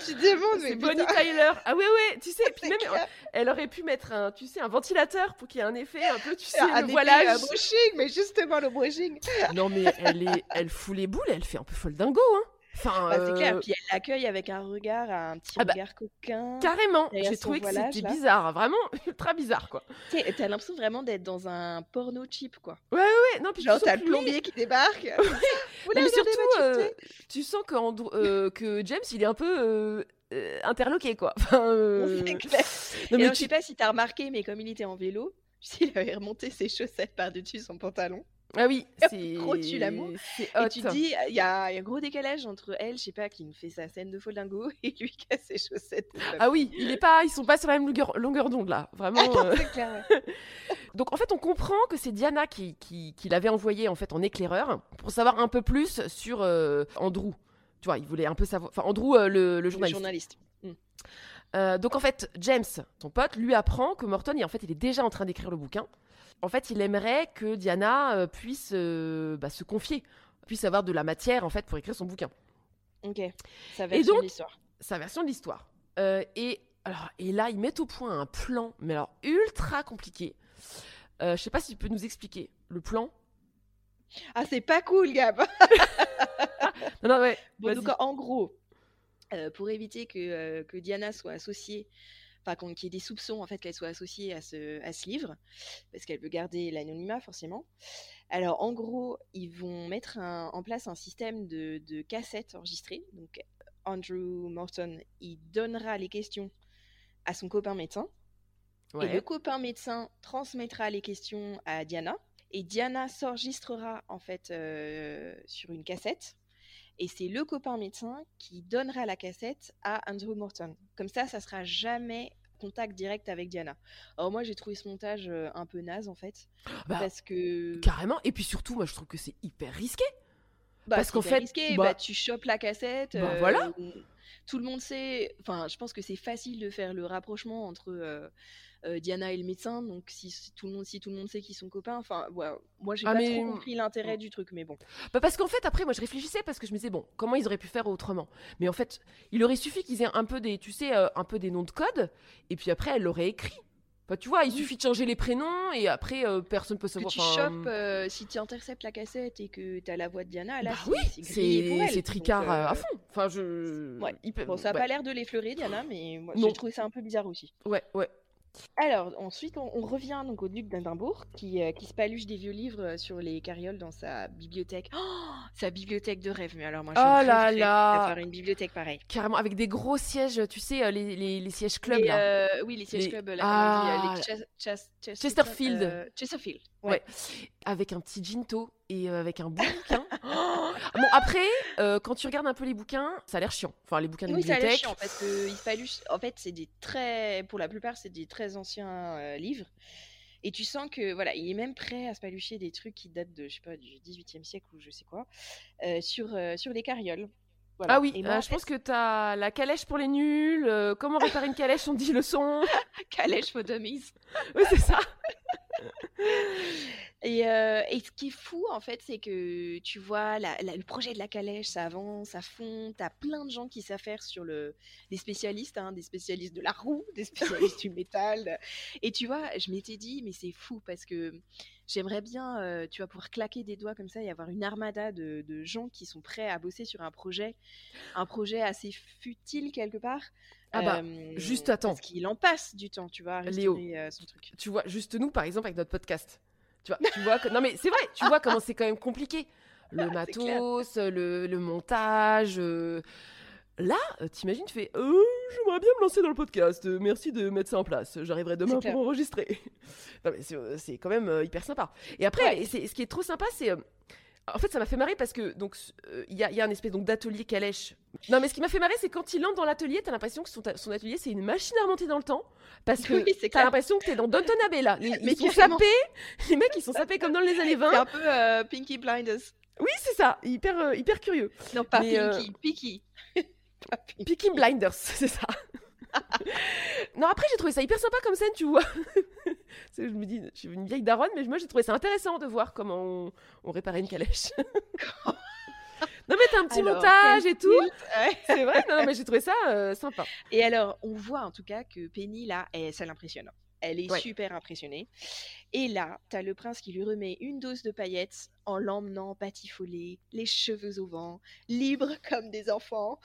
Tu te demandes, mais Bonnie putain, Tyler. Ah ouais, ouais, tu sais, puis même, clair. elle aurait pu mettre un, tu sais, un ventilateur pour qu'il y ait un effet un peu, tu sais, un le voilage. un brushing, mais justement le brushing. Non, mais elle, est, elle fout les boules, elle fait un peu folle dingo, hein. Enfin, Bah, c'est clair. euh, Puis elle l'accueille avec un regard, un petit Ah bah, regard coquin. carrément, j'ai trouvé que c'était bizarre, vraiment ultra bizarre, quoi. T'as l'impression vraiment d'être dans un porno cheap, quoi. Ouais, ouais, non, puis Genre, t'as le plombier qui débarque. Mais surtout, euh, tu sens que, euh, que James, il est un peu euh, interloqué, quoi. Enfin, clair. non, mais alors, tu- je sais pas si t'as remarqué, mais comme il était en vélo, il avait remonté ses chaussettes par-dessus son pantalon. Ah oui, c'est... gros dessus l'amour. Et tu te dis, il y, a il y a un gros décalage entre elle, je sais pas, qui nous fait sa scène de foldingo, et lui qui a ses chaussettes. Ah oui, il est pas, ils sont pas sur la même longueur, longueur d'onde, là. Vraiment. Attends, euh. c'est clair. Donc en fait, on comprend que c'est Diana qui, qui, qui l'avait envoyé en fait en éclaireur pour savoir un peu plus sur euh, Andrew. Tu vois, il voulait un peu savoir. Enfin, Andrew, euh, le, le Le journaliste. Euh, donc en fait, James, son pote, lui apprend que Morton, il, en fait, il est déjà en train d'écrire le bouquin. En fait, il aimerait que Diana euh, puisse euh, bah, se confier, puisse avoir de la matière en fait pour écrire son bouquin, Ok, sa version donc- de l'histoire. sa version de l'histoire. Euh, et alors, et là, ils mettent au point un plan, mais alors ultra compliqué. Euh, je sais pas si tu peux nous expliquer le plan. Ah, c'est pas cool, Gab Non, non, ouais. Bon, vas-y. donc en gros, euh, pour éviter que, euh, que Diana soit associée, enfin qu'il y ait des soupçons en fait qu'elle soit associée à ce, à ce livre, parce qu'elle veut garder l'anonymat forcément. Alors en gros, ils vont mettre un- en place un système de, de cassettes enregistrées. Donc Andrew Morton, il donnera les questions à son copain médecin. Et le copain médecin transmettra les questions à Diana. Et Diana s'enregistrera en fait euh, sur une cassette. Et c'est le copain médecin qui donnera la cassette à Andrew Morton. Comme ça, ça sera jamais contact direct avec Diana. Alors moi, j'ai trouvé ce montage euh, un peu naze en fait. Bah, parce que... Carrément. Et puis surtout, moi, je trouve que c'est hyper risqué. Bah, parce qu'en fait, risqué, bah- bah, tu chopes la cassette. Bah, euh, voilà. Tout le monde sait. Enfin, je pense que c'est facile de faire le rapprochement entre euh, euh, Diana et le médecin. Donc, si, si tout le monde, si tout le monde sait qu'ils sont copains, enfin, ouais, moi, j'ai Ah, pas mais- trop compris l'intérêt du truc, mais bon. Bah, parce qu'en fait, après, moi, je réfléchissais parce que je me disais, bon, comment ils auraient pu faire autrement? Mais en fait, il aurait suffi qu'ils aient un peu des, tu sais, un peu des noms de code, et puis après, elle l'aurait écrit. Bah, tu vois, il suffit de changer les prénoms, et après, euh, personne peut Que savoir. tu enfin, chopes, euh, si tu interceptes la cassette et que tu as la voix de Diana, là, bah c'est oui, Donc, tricard euh, à fond. Enfin, je. ouais. il peut- Bon, ça a ouais. pas l'air de l'effleurer, Diana, mais moi, j'ai trouvé ça un peu bizarre aussi. Ouais, ouais. Alors, ensuite, on, on revient donc au duc d'Édimbourg qui, euh, qui se paluche des vieux livres euh, sur les carrioles dans sa bibliothèque. Oh, sa bibliothèque de rêve. Mais alors, moi, je Oh là là. faire une bibliothèque pareille. Carrément, avec des gros sièges, tu sais, euh, les, les, les sièges clubs, Et, là. euh, oui, les sièges Les- clubs, là, Ah, dit, les Chesterfield. euh, Chesterfield. Ouais. Ouais. Avec un petit ginto et euh, avec un bon bouquin. Oh bon, après, euh, quand tu regardes un peu les bouquins, ça a l'air chiant. Enfin, les bouquins de Oui, ça a l'air bibliothèque. chiant parce que il. En fait, c'est des très. Pour la plupart, c'est des très anciens euh, livres. Et tu sens que voilà, il est même prêt à se palucher des trucs qui datent de, je sais pas, du 18e siècle ou je sais quoi, euh, sur, sur les carrioles. Voilà. Ah oui, moi, euh, je pense que t'as la calèche pour les nuls. euh, comment réparer une calèche On dit leçon. fait, calèche for dummies. Oui, c'est ça. Et, euh, et ce qui est fou, en fait, c'est que tu vois, la- la- le projet de la calèche, ça avance, ça fond. T'as plein de gens qui savent faire sur le. des spécialistes, hein, des spécialistes de la roue, des spécialistes du métal. Et tu vois, je m'étais dit, mais c'est fou parce que j'aimerais bien, euh, tu vois, pouvoir claquer des doigts comme ça et avoir une armada de, de gens qui sont prêts à bosser sur un projet, un projet assez futile quelque part. Ah bah, Euh, juste attends. Parce qu'il en passe du temps, tu vois, à Léo. euh, son truc. Tu vois, juste nous, par exemple, avec notre podcast. Tu vois, tu vois que... Non, mais c'est vrai, tu vois comment c'est quand même compliqué. Le matos, le, le montage. euh, Là, euh, t'imagines, tu fais euh, J'aimerais bien me lancer dans le podcast. euh, merci de mettre ça en place. J'arriverai demain pour enregistrer. non, mais c'est euh, c'est quand même hyper sympa. Et après, Ouais. ce qui est trop sympa, c'est. En fait, ça m'a fait marrer parce que donc euh, il y, a, il y a un espèce donc d'atelier calèche. Non, mais ce qui m'a fait marrer, c'est quand il entre dans l'atelier, t'as l'impression que son, atelier c'est une machine à remonter dans le temps parce que Oui, t'as l'impression que t'es dans Downton Abbey là. Les- Mais ils sont sapés, les mecs ils sont sapés comme dans les années 20. C'est un peu euh, Pinky Blinders. Oui, c'est ça, hyper euh, hyper curieux. Non, pas Mais, Pinky, Pinky. Peaky Blinders, c'est ça. non, après j'ai trouvé ça hyper sympa comme scène, tu vois. Je me dis, je suis une vieille daronne, mais moi j'ai trouvé ça intéressant de voir comment on, on réparait une calèche. Non, mais t'as un petit Alors, montage et tout. ouais. C'est vrai, non, non, mais j'ai trouvé ça euh, sympa. Et alors, on voit en tout cas que Penny, là, elle- ça l'impressionne. Elle est Ouais. super impressionnée. Et là, t'as le prince qui lui remet une dose de paillettes en l'emmenant batifoler, les cheveux au vent, libre comme des enfants.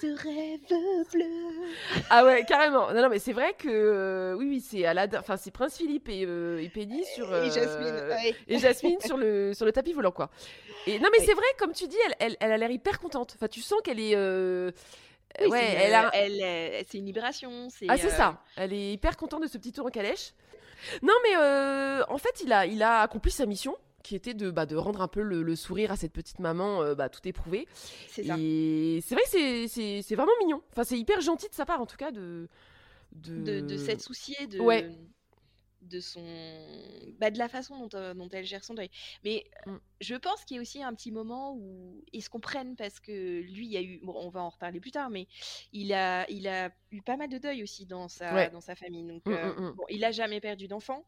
Ce rêve bleu. Ah ouais, carrément. Non, non, mais c'est vrai que euh, oui, oui, c'est Aladdin, enfin c'est Prince Philippe et, euh, et Penny sur Et Jasmine. euh, ouais. et Jasmine sur le sur le tapis volant quoi. Et non, mais c'est vrai, comme tu dis, elle, elle, elle a l'air hyper contente. Enfin, tu sens qu'elle est Oui, ouais, c'est, elle a elle, euh, c'est une libération. C'est, Ah, c'est euh, ça. Elle est hyper contente de ce petit tour en calèche. Non, mais euh, en fait, il a, il a accompli sa mission, qui était de, bah, de rendre un peu le, le sourire à cette petite maman euh, bah, tout éprouvée. C'est ça. Et c'est vrai que c'est- vraiment mignon. Enfin, c'est hyper gentil de sa part, en tout cas, de. De, de, de s'être souciée de, Ouais. De son bah, de la façon dont, euh, dont elle gère son deuil. Mais Mm. je pense qu'il y a aussi un petit moment où ils se comprennent parce que lui, il y a eu, bon, on va en reparler plus tard, mais il a, il a eu pas mal de deuil aussi dans sa, Ouais. dans sa famille. Donc, Mm, euh, mm, bon, il a jamais perdu d'enfant,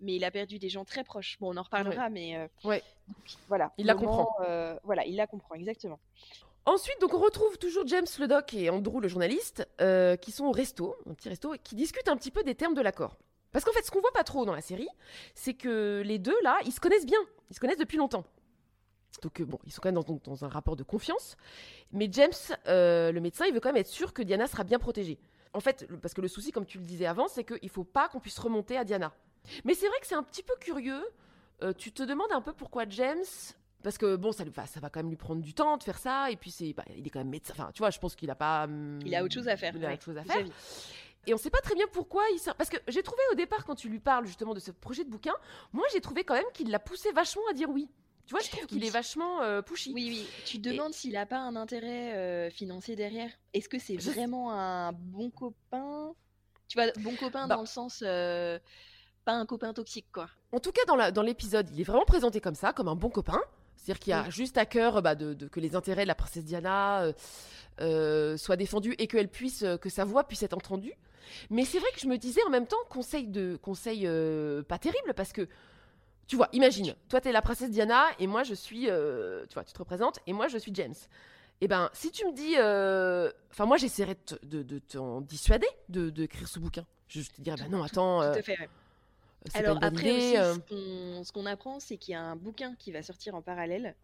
mais il a perdu des gens très proches. Bon, on en reparlera, mais euh, Ouais. donc, voilà. Il la comprend. voilà, il la comprend exactement. Ensuite, donc, on retrouve toujours James le doc et Andrew le journaliste, qui sont au resto, un petit resto, et qui discutent un petit peu des termes de l'accord. Parce qu'en fait, ce qu'on voit pas trop dans la série, c'est que les deux, là, ils se connaissent bien. Ils se connaissent depuis longtemps. Donc, euh, bon, ils sont quand même dans, un rapport de confiance. Mais James, euh, le médecin, il veut quand même être sûr que Diana sera bien protégée. En fait, le- parce que le souci, comme tu le disais avant, c'est qu'il faut pas qu'on puisse remonter à Diana. Mais c'est vrai que c'est un petit peu curieux. Euh, tu te demandes un peu pourquoi James. Parce que bon, ça, enfin, ça va quand même lui prendre du temps de faire ça. Et puis, c'est, bah, il est quand même médecin. Enfin, tu vois, je pense qu'il a pas. hum, Il a autre chose à faire. Il a ouais, autre chose à faire. Et on sait pas très bien pourquoi il sort. Parce que j'ai trouvé au départ, quand tu lui parles justement de ce projet de bouquin, moi j'ai trouvé quand même qu'il l'a poussé vachement à dire oui. Tu vois, je trouve qu'il Oui. est vachement euh, pushy. Oui, oui. Tu te demandes s'il a pas un intérêt euh, financier derrière. Est-ce que c'est Je vraiment un bon copain? Tu vois, bon copain Bah. dans le sens euh, pas un copain toxique, quoi. En tout cas, dans l'épisode, il est vraiment présenté comme ça, comme un bon copain. C'est-à-dire qu'il a Oui. juste à cœur bah, de, de- que les intérêts de la princesse Diana euh, euh, soient défendus et qu'elle puisse, euh, que sa voix puisse être entendue. Mais c'est vrai que je me disais en même temps conseil de conseil euh, pas terrible parce que tu vois, imagine, toi t'es la princesse Diana et moi je suis, euh, tu vois, tu te représentes et moi je suis James. Et ben, si tu me dis, enfin moi j'essaierais de, te- de, de t'en dissuader de d'écrire ce bouquin. Je, je te dirais, bah non, attends, Tout à fait. ouais. Alors pas une bonne après idée, aussi, euh. ce qu'on- ce apprend, c'est qu'il y a un bouquin qui va sortir en parallèle.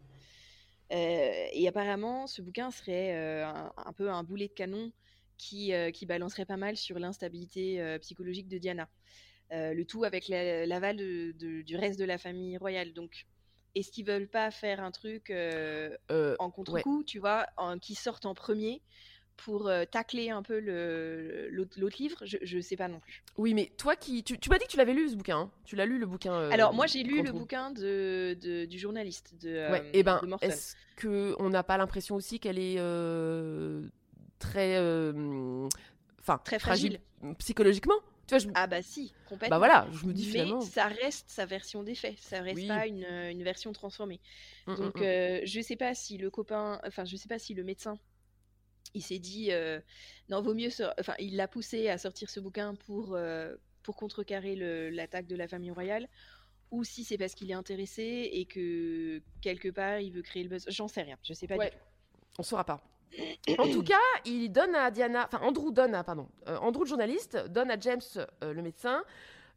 Euh, et apparemment, ce bouquin serait euh, un, un peu un boulet de canon qui, qui balancerait pas mal sur l'instabilité psychologique de Diana. Le tout avec la- l'aval de- de- du reste de la famille royale. Donc, est-ce qu'ils veulent pas faire un truc euh, Euh, en contre-coup, tu vois, en- qui sortent en premier pour euh, tacler un peu le- l'autre livre Je, je sais pas non plus. Oui, mais toi qui. Tu, tu m'as dit que tu l'avais lu ce bouquin. hein tu l'as lu le bouquin. euh, Alors, moi, j'ai lu le bouquin de, de- du journaliste de, Ouais, euh, et ben, de Morton. est-ce qu'on n'a pas l'impression aussi qu'elle est euh, très. Enfin, Très fragile, fragile. psychologiquement? Tu vois, je- Ah bah si, complètement. bah voilà, je me dis Mais ça reste sa version des faits, ça reste Oui. pas une, une version transformée. Mm, mm, Donc mm. euh, je sais pas si le copain, enfin je sais pas si le médecin, il s'est dit euh, non vaut mieux, enfin il l'a poussé à sortir ce bouquin pour euh, pour contrecarrer l'attaque de la famille royale, ou si c'est parce qu'il est intéressé et que quelque part il veut créer le buzz. J'en sais rien, je sais pas Ouais. du tout. On saura pas. En tout cas, il donne à Diana, enfin Andrew donne à, pardon, euh, Andrew le journaliste donne à James le médecin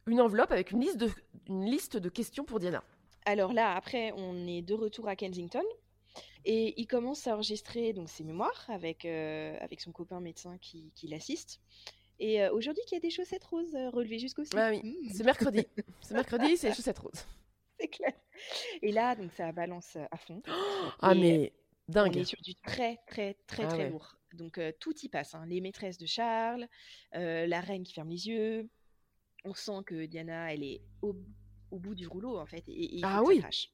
une enveloppe avec une liste de, une liste de questions pour Diana. Alors là, après, on est de retour à Kensington. Et il commence à enregistrer donc ses mémoires avec, euh, avec son copain médecin qui, qui l'assiste. Et euh, aujourd'hui, qu'il y a des chaussettes roses euh, relevées jusqu'au ciel. Ouais, oui. Mmh, C'est mercredi. C'est mercredi, c'est les chaussettes roses. c'est clair. Et là, donc ça balance à fond. Ah Et mais On dingue. est sur du très, très, très, Ah très ouais. lourd. Donc euh, tout y passe. hein. Les maîtresses de Charles, la reine qui ferme les yeux. On sent que Diana, elle est au, au bout du rouleau, en fait. Et, et Ah ça oui. crache.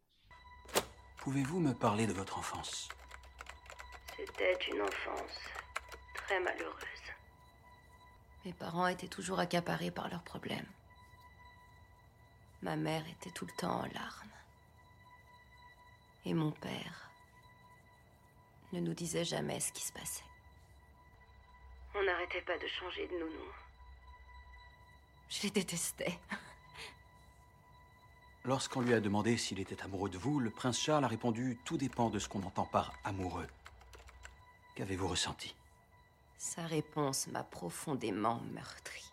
Pouvez-vous me parler de votre enfance? C'était une enfance très malheureuse. Mes parents étaient toujours accaparés par leurs problèmes. Ma mère était tout le temps en larmes. Et mon père ne nous disait jamais ce qui se passait. On n'arrêtait pas de changer de nounou. Je les détestais. Lorsqu'on lui a demandé s'il était amoureux de vous, le prince Charles a répondu Tout dépend de ce qu'on entend par amoureux. Qu'avez-vous ressenti? Sa réponse m'a profondément meurtri.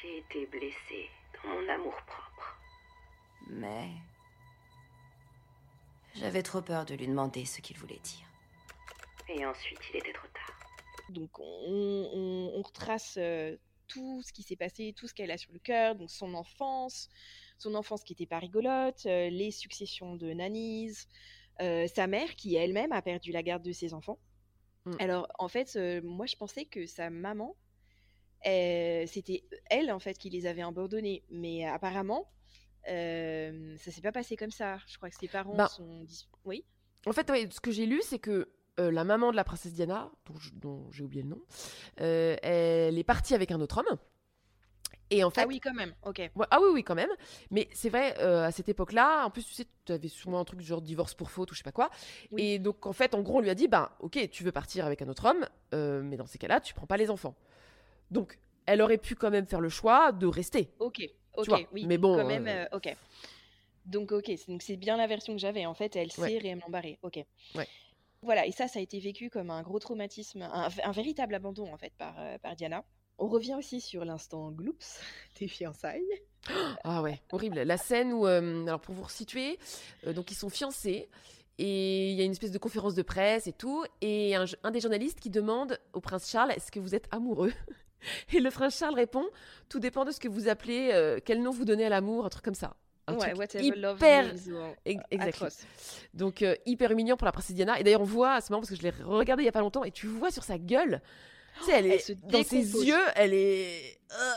J'ai été blessée dans mon amour-propre. Mais j'avais trop peur de lui demander ce qu'il voulait dire. Et ensuite, il était trop tard. Donc on, on- on retrace euh, tout ce qui s'est passé, tout ce qu'elle a sur le cœur, donc son enfance, son enfance qui était pas rigolote, euh, les successions de nannies, euh, sa mère qui elle-même a perdu la garde de ses enfants. Mm. Alors en fait, euh, moi je pensais que sa maman, c'était elle en fait qui les avait abandonnés, mais apparemment euh, ça s'est pas passé comme ça. Je crois que ses parents Ben, sont dis- oui. En fait, ouais, ce que j'ai lu, c'est que euh, la maman de la princesse Diana, dont j'ai oublié le nom, euh, elle est partie avec un autre homme. Et en fait, Ah oui quand même. Ok. Ouais, ah oui, oui, quand même. Mais c'est vrai, euh, à cette époque-là, en plus, tu sais, tu avais souvent un truc genre divorce pour faute ou je sais pas quoi. Oui. Et donc, en fait, en gros, on lui a dit, bah, ok, tu veux partir avec un autre homme, euh, mais dans ces cas-là, tu prends pas les enfants. Donc, elle aurait pu quand même faire le choix de rester. Ok, ok, vois, oui. mais bon, Quand même, euh, ok. Donc, ok, c'est- bien la version que j'avais. En fait, elle s'est Ouais. réellement barrée. Ok. Ouais. Voilà, et ça, ça a été vécu comme un gros traumatisme, un, un véritable abandon, en fait, par, par Diana. On revient aussi sur l'instant gloops des fiançailles. Ah ouais, horrible. La scène où, euh, alors pour vous resituer, euh, donc ils sont fiancés et il y a une espèce de conférence de presse et tout, et un, un des journalistes qui demande au prince Charles est-ce que vous êtes amoureux? Et le prince Charles répond tout dépend de ce que vous appelez, euh, quel nom vous donnez à l'amour, un truc comme ça. Un ouais, truc hyper means, ou- ex- exact. atroce. Donc hyper mignon pour la princesse Diana. Et d'ailleurs on voit, c'est marrant parce que je l'ai regardé il y a pas longtemps et tu vois sur sa gueule, sais, elle Elle est se dans ses yeux, elle est. euh,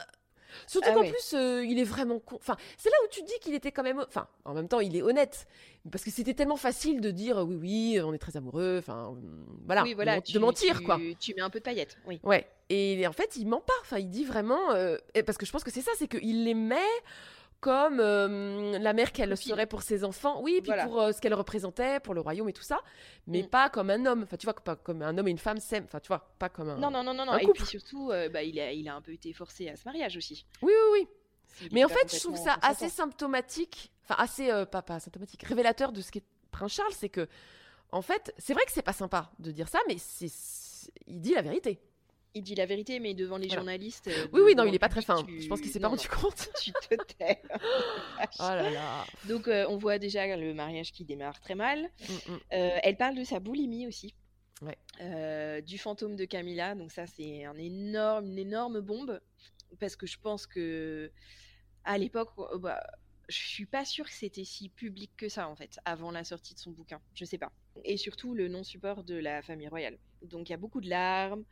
Surtout Ah qu'en ouais. plus, euh, il est vraiment con. Enfin, c'est là où tu dis qu'il était quand même. Enfin, en même temps, il est honnête. Parce que c'était tellement facile de dire oui, oui, on est très amoureux. Enfin, hum, voilà. oui, voilà, de, tu, mentir, tu- quoi. Tu mets un peu de paillettes, oui. Ouais. Et en fait, il ment pas. Enfin, il dit vraiment. euh, parce que je pense que c'est ça, c'est qu'il les met comme euh, la mère qu'elle serait pour ses enfants. Oui, puis Voilà. pour euh, ce qu'elle représentait, pour le royaume et tout ça. Mais Mm. pas comme un homme. Enfin, tu vois, pas comme un homme et une femme s'aiment. Enfin, tu vois, pas comme un. Non, non, non, non, non. Et puis surtout, euh, bah, il, a, il a un peu été forcé à ce mariage aussi. Oui, oui, oui. Mais en fait, je trouve ça assez symptomatique, enfin assez, pas, pas symptomatique, révélateur de ce qu'est Prince Charles, c'est que, en fait, c'est vrai que c'est pas sympa de dire ça, mais il dit la vérité. Il dit la vérité, mais devant les Voilà. journalistes. euh, Oui, oui, non, il est pas très fin. tu- Je pense qu'il s'est pas rendu compte. Tu te tais. Oh là là. Donc, euh, on voit déjà le mariage qui démarre très mal. Mm, mm. Euh, elle parle de sa boulimie aussi. Ouais. Du fantôme de Camilla. Donc, ça, c'est un énorme, une énorme bombe. Parce que je pense que, à l'époque, euh, bah, je suis pas sûre que c'était si public que ça, en fait, avant la sortie de son bouquin. Je sais pas. Et surtout, le non-support de la famille royale. Donc, il y a beaucoup de larmes.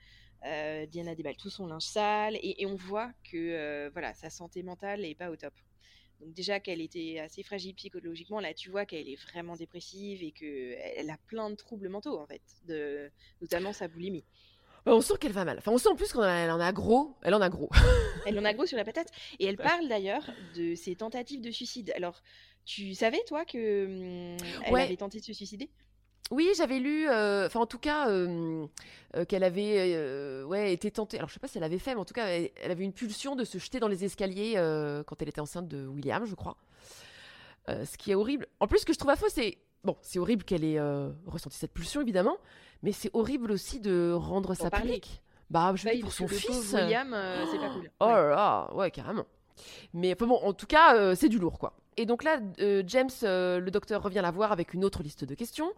Euh, Diana déballe tout son linge sale. Et, et on voit que, euh, voilà, sa santé mentale est pas au top. Donc déjà qu'elle était assez fragile psychologiquement, là tu vois qu'elle est vraiment dépressive et qu'elle a plein de troubles mentaux en fait, de... notamment sa boulimie. Ouais, on sent qu'elle va mal. Enfin, on sent en plus qu'elle en a gros. Elle en a gros. Elle en a gros sur la patate et elle parle d'ailleurs de ses tentatives de suicide. Alors tu savais toi que hum, elle Ouais. avait tenté de se suicider? Oui, j'avais lu, euh, enfin en tout cas, euh, euh, qu'elle avait ouais, été tentée. Alors je sais pas si elle avait fait, mais en tout cas, elle, elle avait une pulsion de se jeter dans les escaliers quand elle était enceinte de William, je crois. Ce qui est horrible. En plus, ce que je trouve affreux, c'est. Bon, c'est horrible qu'elle ait euh, ressenti cette pulsion, évidemment, mais c'est horrible aussi de rendre ça parler. public. Bah, je Bah dis pour son fils. William, euh, c'est pas cool. Oh là là, ouais, carrément. Mais en tout cas, euh, c'est du lourd, quoi. Et donc là, euh, James, euh, le docteur, revient la voir avec une autre liste de questions.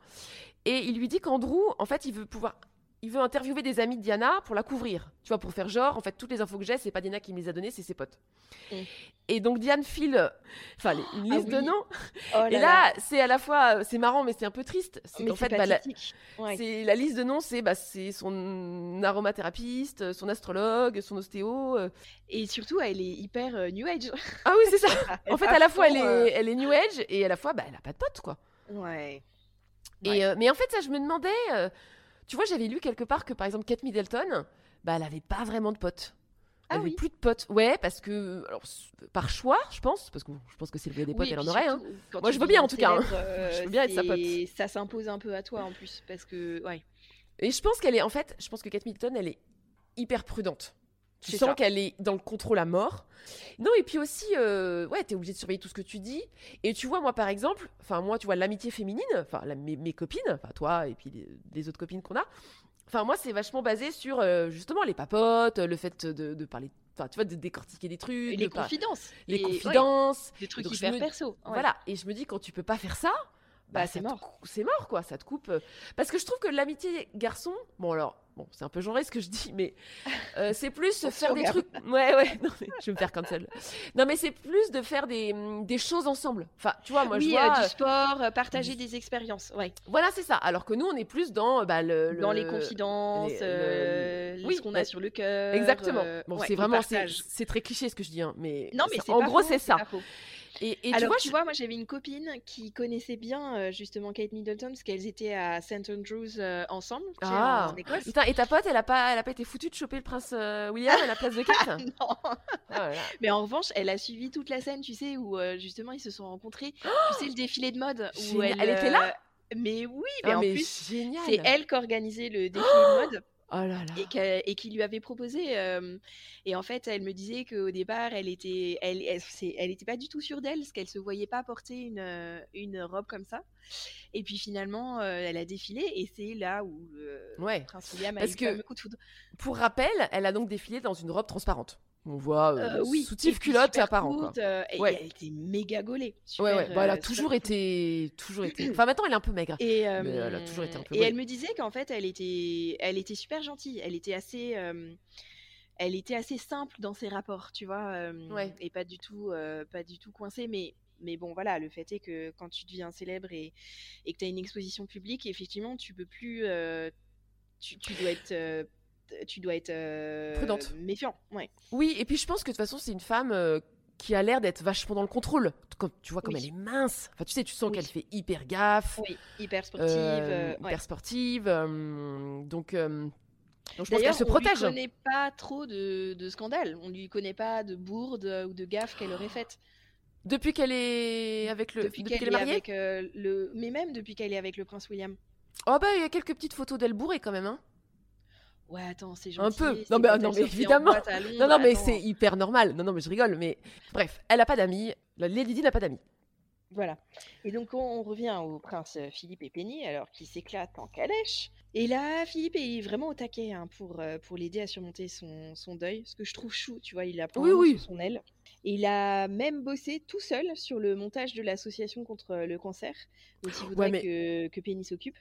Et il lui dit qu'Andrew, en fait, il veut pouvoir... Il veut interviewer des amis de Diana pour la couvrir. Tu vois, pour faire genre, en fait, toutes les infos que j'ai, c'est pas Diana qui me les a données, c'est ses potes. Mm. Et donc Diane file, enfin, une Ah liste de noms. Oh Et là, c'est à la fois, c'est marrant, mais c'est un peu triste. C'est c'est fait, bah, la. Ouais. la liste de noms, c'est bah, son aromathérapeute, son astrologue, son ostéo. euh, Et surtout, elle est hyper euh, new age. ah oui, c'est ça. En fait, à la fois, elle fond, euh, est, elle est New Age et à la fois, bah, elle a pas de potes, quoi. Ouais. Et, Ouais. euh, mais en fait, ça, je me demandais. Tu vois, j'avais lu quelque part que, par exemple, Kate Middleton, bah, elle avait pas vraiment de potes. Ah Elle avait oui. plus de potes. Ouais, parce que. Alors, par choix, je pense, parce que je pense que si elle voulait des potes, Oui, elle en aurait. hein. Moi, je veux bien, en tout cas, hein. euh, Je veux bien être sa pote. Ça s'impose un peu à toi en plus, parce que, ouais. Et je pense qu'elle est. En fait, je pense que Kate Middleton, elle est hyper prudente. Tu sens qu'elle est dans le contrôle à mort. Non, et puis aussi, euh, ouais, t'es obligé de surveiller tout ce que tu dis. Et tu vois, moi, par exemple, enfin, moi, tu vois, l'amitié féminine, enfin, la- mes, mes copines, enfin, toi et puis les, les autres copines qu'on a, enfin, moi, c'est vachement basé sur, euh, justement, les papotes, le fait de, de parler, enfin, tu vois, de décortiquer des trucs, Et les de confidences. les Et- ouais, confidences. des trucs Donc, hyper me- perso. ouais. Voilà, et je me dis, quand tu peux pas faire ça, bah, Bah, c'est mort. C'est mort, quoi, ça te coupe. Parce que je trouve que l'amitié garçon, bon, alors, bon, c'est un peu genré ce que je dis, mais euh, c'est plus se faire des trucs. Ouais, ouais, non, mais je vais me faire cancel. Non, mais c'est plus de faire des, hum, des choses ensemble. Enfin, tu vois, moi, je vois. euh, euh, du sport, partager des expériences. Ouais. Voilà, c'est ça. Alors que nous, on est plus dans bah, le, Dans le- les confidences, les- le- oui, ce qu'on bah, a sur le cœur. Exactement. bon, ouais, c'est vraiment, c'est très cliché ce que je dis, hein, mais, Non, mais ça- c'est en gros, c'est ça. Et, et tu Alors, vois, tu vois, moi j'avais une copine qui connaissait bien euh, justement Kate Middleton parce qu'elles étaient à St Andrews euh, ensemble, Ah. en Écosse. Putain, et ta pote, elle a pas, elle a pas été foutue de choper le prince euh, William à la place de Kate? Non. Ah, voilà. Mais en revanche, elle a suivi toute la scène, tu sais, où justement ils se sont rencontrés. tu sais, le défilé de mode. Où elle, Elle était là? Mais oui, mais Ah, en mais plus, c'est elle qui organisait le défilé de mode. Oh là là. et, qui lui avait proposé. euh, et en fait, elle me disait qu'au départ, elle était, elle, elle, elle était pas du tout sûre d'elle, parce qu'elle se voyait pas porter une, une robe comme ça. Et puis finalement, euh, elle a défilé, et c'est là où Ouais. prince William a Parce eu que- le fameux coup de foudre. Pour rappel, elle a donc défilé dans une robe transparente. On voit euh, Euh, oui, soutif culotte apparent. Quoi. euh, et Ouais. elle était méga gaulée. Ouais, super, ouais. Bah, elle a euh, toujours été, toujours été. Enfin, maintenant, elle est un peu maigre. Et, euh, Mais elle a toujours été un peu et elle me disait qu'en fait, elle était, elle était super gentille. Elle était assez, euh, elle était assez simple dans ses rapports, tu vois, euh, Ouais. et pas du tout, euh, pas du tout coincée. Mais, mais bon, voilà, le fait est que quand tu deviens célèbre et, et que tu as une exposition publique, effectivement, tu peux plus, euh, tu, tu dois être, euh, tu dois être euh, Prudente. méfiant, ouais. Oui, et puis je pense que de toute façon, c'est une femme euh, qui a l'air d'être vachement dans le contrôle. Comme, tu vois, comme Oui. elle est mince. Enfin, tu sais, tu sens Oui. qu'elle fait hyper gaffe. Oui, hyper sportive. euh, ouais. hyper sportive. donc, donc, je pense qu'elle se on lui protège. connaît pas trop de, de scandales. On lui connaît pas de bourde ou de gaffes qu'elle aurait faites. Depuis qu'elle est avec le. depuis Depuis qu'elle est, est mariée? avec euh, le mais même depuis qu'elle est avec le prince William Oh, bah, il y a quelques petites photos d'elle bourrée quand même. Hein. Ouais attends c'est Un gentil peu. c'est Non, mais- non, mais évidemment. Londres, Non, non, mais c'est hyper normal. Non, non, mais je rigole. Mais bref, elle a pas d'amis. La Lady Di n'a pas d'amis. voilà et donc on, on revient au prince Philippe et Penny alors qu'ils s'éclatent en calèche et là Philippe est vraiment au taquet hein, pour euh, pour l'aider à surmonter son, son deuil ce que je trouve chou tu vois il Oui, oui. sous son aile et il a même bossé tout seul sur le montage de l'association contre le cancer dont il voudrait mais- que, que Penny s'occupe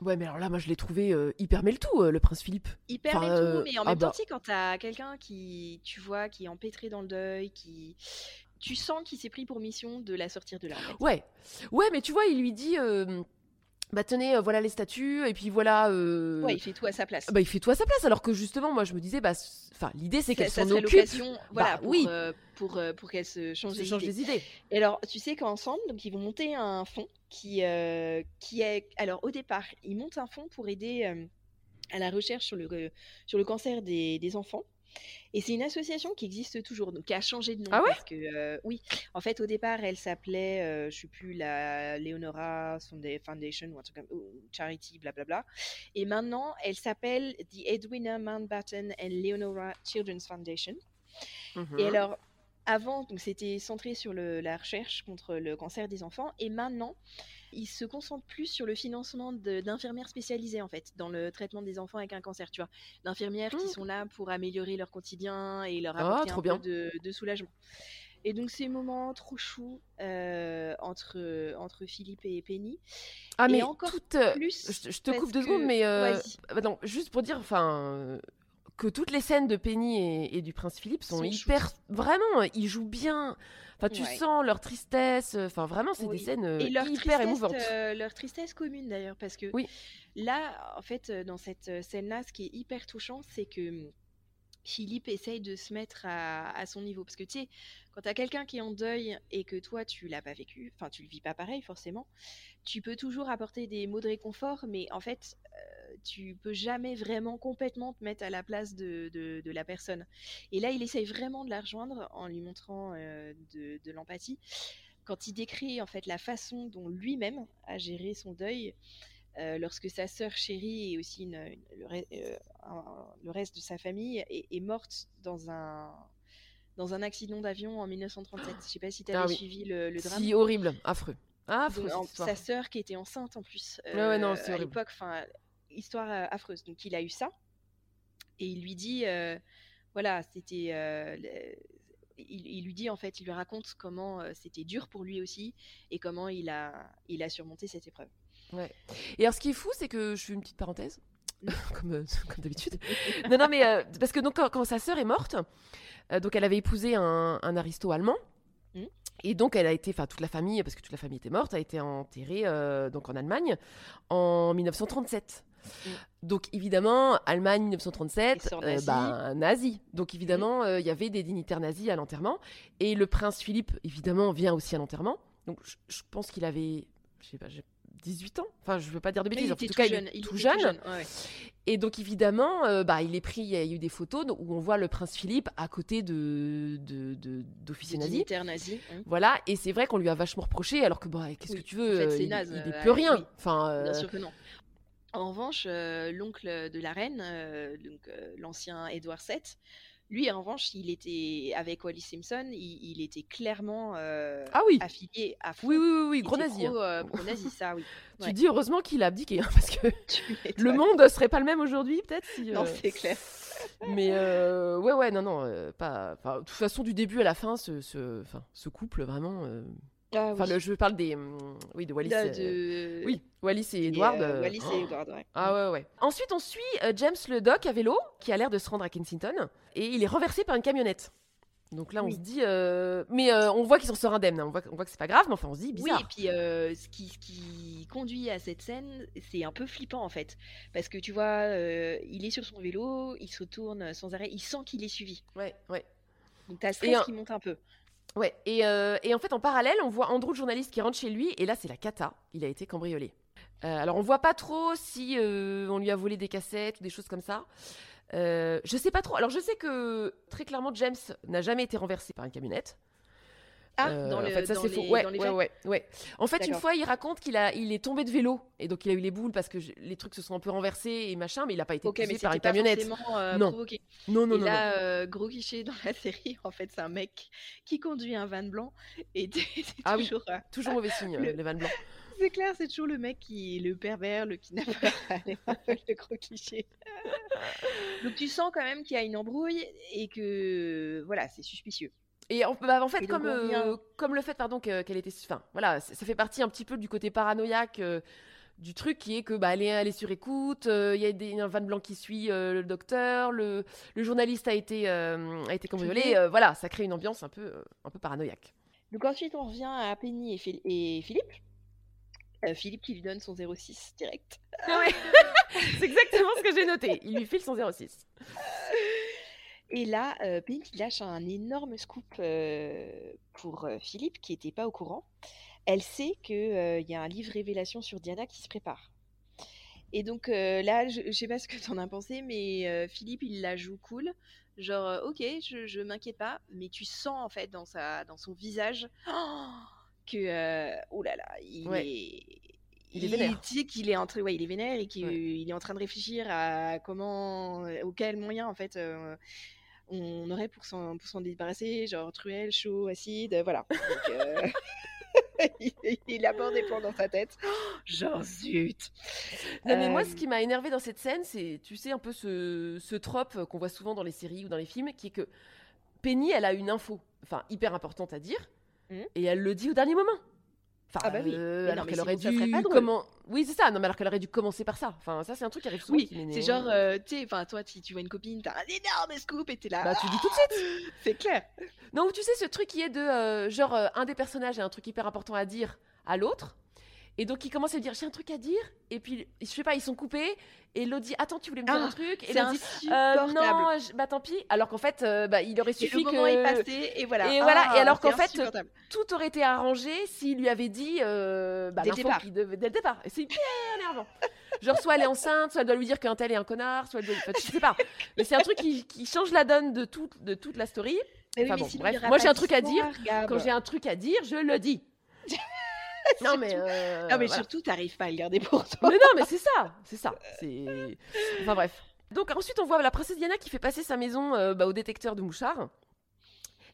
Ouais, mais alors là, moi, je l'ai trouvé euh, hyper meltou, euh, le prince Philippe. hyper Enfin, tout, euh, mais en ah même temps, bah. sais, quand t'as quelqu'un qui, tu vois, qui est empêtré dans le deuil, qui, tu sens qu'il s'est pris pour mission de la sortir de là. en fait. Ouais, ouais, mais tu vois, il lui dit, euh, bah tenez, euh, voilà les statues, et puis voilà. euh, Ouais, il fait tout à sa place. bah, il fait tout à sa place, alors que justement, moi, je me disais, bah, enfin, l'idée, c'est qu'elle s'en occupe, l'occasion, voilà, Bah, pour, oui. euh, pour, euh, pour qu'elle se change, se les change idées. des idées. Et alors, tu sais qu'ensemble, donc ils vont monter un fonds qui, qui est, alors au départ, ils montent un fonds pour aider à la recherche sur le, sur le cancer des, des enfants. Et c'est une association qui existe toujours, donc qui a changé de nom. Ah ouais? parce que, euh, oui, en fait, au départ, elle s'appelait, euh, je sais plus, la Leonora Foundation ou un truc comme ou Charity, blablabla. Et maintenant, elle s'appelle The Edwina Mountbatten and Leonora Children's Foundation. Et alors, avant, c'était centré sur le- la recherche contre le cancer des enfants, et maintenant, ils se concentrent plus sur le financement d'infirmières spécialisées en fait dans le traitement des enfants avec un cancer, tu vois, d'infirmières qui Mmh. sont là pour améliorer leur quotidien et leur Ah, apporter un bien. peu de, de soulagement. Et donc ces moments trop choux euh, entre entre Philippe et Penny. Ah, et mais encore toute, euh, plus je, je te coupe deux que- secondes, mais euh, bah non, juste pour dire, enfin, que toutes les scènes de Penny et, et du prince Philippe sont, Sont hyper, vraiment, ils jouent bien. Enfin, tu Ouais. sens leur tristesse. Enfin, vraiment, c'est Oui. des scènes euh, Et leur hyper tristesse, émouvantes. euh, leur tristesse commune d'ailleurs, parce que Oui. là, en fait, euh, dans cette euh, scène-là, ce qui est hyper touchant, c'est que hum, Philippe essaye de se mettre à, à son niveau. Parce que tu sais, quand tu as quelqu'un qui est en deuil et que toi, tu l'as pas vécu, enfin, tu le vis pas pareil forcément, tu peux toujours apporter des mots de réconfort, mais en fait, euh, tu peux jamais vraiment complètement te mettre à la place de, de- de la personne. Et là, il essaye vraiment de la rejoindre en lui montrant euh, de, de l'empathie. Quand il décrit en fait la façon dont lui-même a géré son deuil, euh, lorsque sa sœur chérie et aussi une- une- le, re- euh, un- le reste de sa famille est, est morte dans un, dans un accident d'avion en 1937. Je sais pas si tu avais Ah oui. suivi le, le drame. Si horrible, affreux. Donc, en- histoire. sa sœur qui était enceinte en plus Ouais, ouais, non, euh, à l'époque, enfin histoire euh, affreuse. Donc il a eu ça et il lui dit euh, voilà c'était euh, il, il lui dit en fait il lui raconte comment c'était dur pour lui aussi et comment il a il a surmonté cette épreuve. Ouais. Et alors, ce qui est fou, c'est que je fais une petite parenthèse, comme, euh, comme d'habitude. non, non, mais euh, parce que donc quand, quand sa sœur est morte, euh, donc elle avait épousé un, un aristo allemand. Mhm. Et donc elle a été, enfin toute la famille, parce que toute la famille était morte, a été enterrée donc en Allemagne en 1937. Mhm. Donc évidemment, Allemagne 1937, Essor euh, nazi. bah, nazi. Donc évidemment, euh, il y avait des dignitaires nazis à l'enterrement. Et le prince Philippe, évidemment, vient aussi à l'enterrement. Donc je, je pense qu'il avait, je sais pas, j'ai 18 ans. Enfin, je veux pas dire de bêtises. En tout cas, tout il jeune. est il tout jeune. ouais, ouais. Et donc évidemment, euh, bah, il est pris, il y a eu des photos où on voit le prince Philippe à côté de de- de- d'officiers nazis. hein. Voilà, et c'est vrai qu'on lui a vachement reproché, alors que bah, qu'est-ce Oui, que tu veux, en fait, euh, c'est il, naze, il est euh, plus euh, rien. oui. Enfin, Bien euh, sûr que non. En revanche, euh, l'oncle de la reine, euh, donc euh, l'ancien Édouard VII, lui, en revanche, il était avec Wallis Simpson, il, il était clairement ah oui, affilié à fond. oui, oui, oui, oui, gros nazi. pro, ça, oui. Tu dis heureusement qu'il a abdiqué, hein, parce que le monde serait pas le même aujourd'hui, peut-être. Si, Non, c'est clair. Mais ouais, ouais, non, non, pas. De toute façon, du début à la fin, ce, ce, enfin, ce couple vraiment. Ah, Enfin, le- je parle des, hum, oui, de Wallis. De- euh, Oui, Wallis et et, Edward. euh, euh, Wallis oh. et Edward, ouais. Ah ouais, ouais. Ensuite, on suit euh, James le doc à vélo, qui a l'air de se rendre à Kensington, et il est renversé par une camionnette. Donc là, on Oui. se dit, euh, mais euh, on voit qu'il s'en sort indemne. hein. On voit, on voit que c'est pas grave, mais enfin, on se dit Oui, bizarre. et puis euh, ce, qui, ce qui conduit à cette scène, c'est un peu flippant en fait. Parce que tu vois, euh, il est sur son vélo, il se tourne sans arrêt, il sent qu'il est suivi. Ouais, ouais. Donc t'as stress un- qui monte un peu. Ouais, et, euh, et en fait, en parallèle, on voit Andrew, le journaliste, qui rentre chez lui, et là, c'est la cata. Il a été cambriolé. Euh, alors, on voit pas trop si euh, on lui a volé des cassettes ou des choses comme ça. Je sais pas trop. Alors, je sais que très clairement, James n'a jamais été renversé par une camionnette. Ah, Euh, dans, en le, fait, ça c'est faux. Ouais, dans les ouais, faits ouais, ouais. En fait, une fois, il raconte qu'il a, il est tombé de vélo et donc il a eu les boules parce que je- les trucs se sont un peu renversés et machin, mais il a pas été Ok, poussé mais par une camionnette. euh, Non. provoqué. Non, non, et non, là, euh, gros cliché dans la série, en fait, c'est un mec qui conduit un van blanc et c'est Ah oui. toujours, non. Toujours mauvais signe, Le- les vannes blancs. c'est clair, c'est toujours le mec qui est le pervers, le kidnappeur, le gros cliché. Donc tu sens quand même qu'il y a une embrouille et que voilà, c'est suspicieux. Et en, bah, en fait, Et comme, euh, comme le fait, pardon, qu'elle était. Enfin, voilà, ça fait partie un petit peu du côté paranoïaque euh, du truc qui est que bah, elle, est, elle est sur écoute, euh, il y a des, un van blanc qui suit le docteur, le, le journaliste a été, a été cambriolé. Voilà, ça crée une ambiance un peu, un peu paranoïaque. Donc ensuite, on revient à Penny et, Phil- et Philippe. Philippe qui lui donne son 06 direct. Ah ouais. C'est exactement ce que j'ai noté. Il lui file son 06. Et là, euh, qui lâche un énorme scoop euh, pour euh, Philippe qui n'était pas au courant. Elle sait qu'il y a un livre révélation sur Diana qui se prépare. Et donc euh, là, je, je sais pas ce que tu en as pensé, mais euh, Philippe, il la joue cool. Genre, euh, ok, je, je m'inquiète pas, mais tu sens en fait dans, sa, dans son visage oh, que, euh, oh là là, il Ouais. est. Il est vénère. Tu sais qu'il est en train, ouais, il est vénère et qu'il Ouais. il est en train de réfléchir à comment, auquel moyen en fait euh, on aurait pour s'en pour s'en débarrasser, genre truelle, chaud, acide, voilà. Donc, euh, il, il aborde des plans dans sa tête. Genre zut. Non, mais moi, Euh, ce qui m'a énervé dans cette scène, c'est, tu sais, un peu ce, ce trope qu'on voit souvent dans les séries ou dans les films, qui est que Penny, elle a une info, enfin, hyper importante à dire, Mhm. et elle le dit au dernier moment. Enfin, Ah bah oui. euh, alors qu'elle aurait dû pas drôle. comment Oui, c'est ça. Non, mais alors qu'elle aurait dû commencer par ça. Enfin, ça, c'est un truc qui arrive souvent. Oui, c'est genre, euh, tu sais, enfin, toi, si tu vois une copine, t'as un énorme scoop et t'es là. Bah, tu dis tout de suite. C'est clair. Non, tu sais, ce truc qui est de euh, genre euh, un des personnages a un truc hyper important à dire à l'autre. Et donc, il commence à lui dire J'ai un truc à dire. Et puis, je sais pas, ils sont coupés. Et l'autre dit Attends, tu voulais me dire Ah, un truc Et l'autre dit Euh, non, je- bah tant pis. Alors qu'en fait, euh, bah, il aurait Et suffi le moment est que passé et voilà. Et voilà, et Ah, alors qu'en fait, tout aurait été arrangé s'il lui avait dit euh, bah, Dès le départ. devait dès le départ. Et c'est hyper énervant. Genre, soit elle est enceinte, soit elle doit lui dire qu'un tel est un connard, soit elle doit. Enfin, je sais pas. Mais c'est un truc qui, qui change la donne de, tout, de toute la story. Mais oui, enfin mais bon, bref. Moi, j'ai un truc à dire. Quand j'ai un truc à dire, je le dis. Non, mais. Surtout- euh, non, mais voilà. surtout, t'arrives pas à le garder pour toi. Mais non, mais c'est ça, c'est ça. C'est. Enfin bref. Donc ensuite, on voit la princesse Diana qui fait passer sa maison euh, bah, au détecteur de mouchards.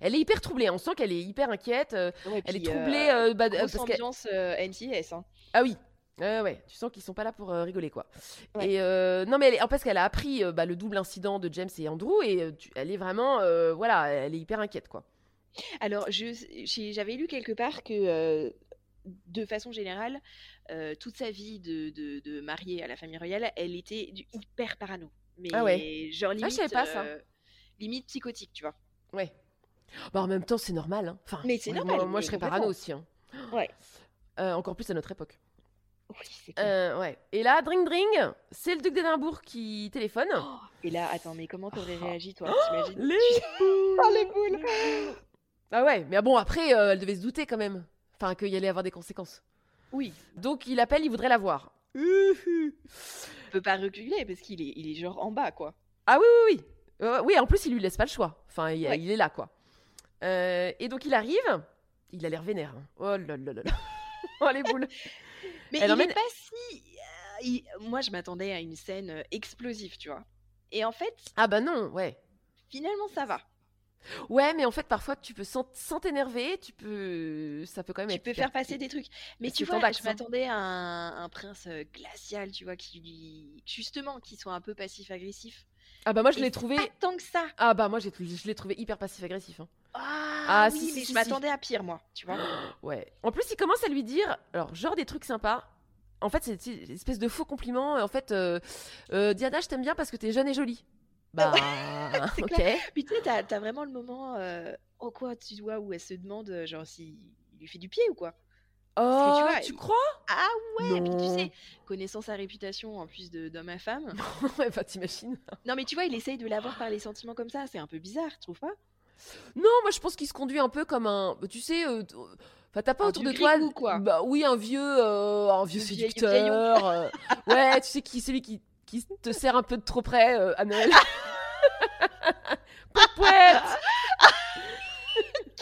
Elle est hyper troublée. On sent qu'elle est hyper inquiète. euh, Ouais, elle est troublée euh, euh, bah, euh, grosse parce ambiance euh, NCIS. Hein. ah oui. Ouais, ouais, tu sens qu'ils sont pas là pour euh, rigoler quoi. Ouais. Et euh, non mais elle est- parce qu'elle a appris euh, bah, le double incident de James et Andrew et euh, tu- elle est vraiment euh, voilà, elle est hyper inquiète quoi. Alors, j'avais lu quelque part que, euh, de façon générale, euh, toute sa vie de, de, de mariée à la famille royale, elle était du hyper parano. Mais Ah ouais. genre Ah, je limite, savais pas ça. euh, limite psychotique, tu vois. Ouais. Bah, en même temps, c'est normal. Hein. Enfin, Mais c'est normal, Moi, je serais parano aussi. hein. Ouais. Euh, encore plus à notre époque. Oui, c'est clair. Ouais. Et là, dring dring, c'est le duc d'Édimbourg qui téléphone. Et là, attends, mais comment t'aurais Oh. réagi, toi T'imagines Les Oh, les boules Ah ouais, mais bon, après, elle devait se douter quand même. Enfin, qu'il y allait avoir des conséquences. Oui, Donc, il appelle, il voudrait la voir. on peut pas reculer parce qu'il est, il est genre en bas, quoi. Ah oui, oui, oui. Euh, oui, en plus, il lui laisse pas le choix. Enfin, il, Ouais. il est là, quoi. Euh, et donc, il arrive. Il a l'air vénère. hein. Oh là là là là. oh, les boules. Mais Elle il emmène- est pas si... euh, il- Moi, je m'attendais à une scène explosive, tu vois. Et en fait, Ah bah non, ouais. finalement, ça va. Ouais, mais en fait, parfois, tu peux sans t'énerver, tu peux... Ça peut quand même Tu être peux faire passer des trucs. Mais tu vois, je hein. m'attendais à un, un prince euh, glacial, tu vois, qui lui... Justement, qui soit un peu passif-agressif. Ah bah moi, je l'ai trouvé... Pas tant que ça. Ah bah moi, je l'ai trouvé hyper passif-agressif. hein. Ah, Ah, oui, si, si, mais si, je si. m'attendais à pire, moi, tu vois. Ouais. En plus, il commence à lui dire, alors, genre des trucs sympas. En fait, c'est une espèce de faux compliment. En fait, euh, euh, Diana, je t'aime bien parce que t'es jeune et jolie. Bah, ok. Puis tu sais, t'as as vraiment le moment, euh, oh quoi, tu vois, où elle se demande, euh, genre, s'il lui fait du pied ou quoi? Oh, tu vois, tu crois? Ah ouais, puis tu Non. sais, connaissant sa réputation en plus d'homme à femme. Ouais, bah t'imagines. non, mais tu vois, il essaye de l'avoir par les sentiments comme ça, c'est un peu bizarre, tu trouves pas? Non, moi je pense qu'il se conduit un peu comme un. Tu sais, euh, t- enfin t'as pas Un autour de toi. grigou, quoi. Bah oui, un vieux, euh, un vieux séducteur. euh, ouais, tu sais qui, celui qui, qui te sert un peu de trop près euh, à Noël.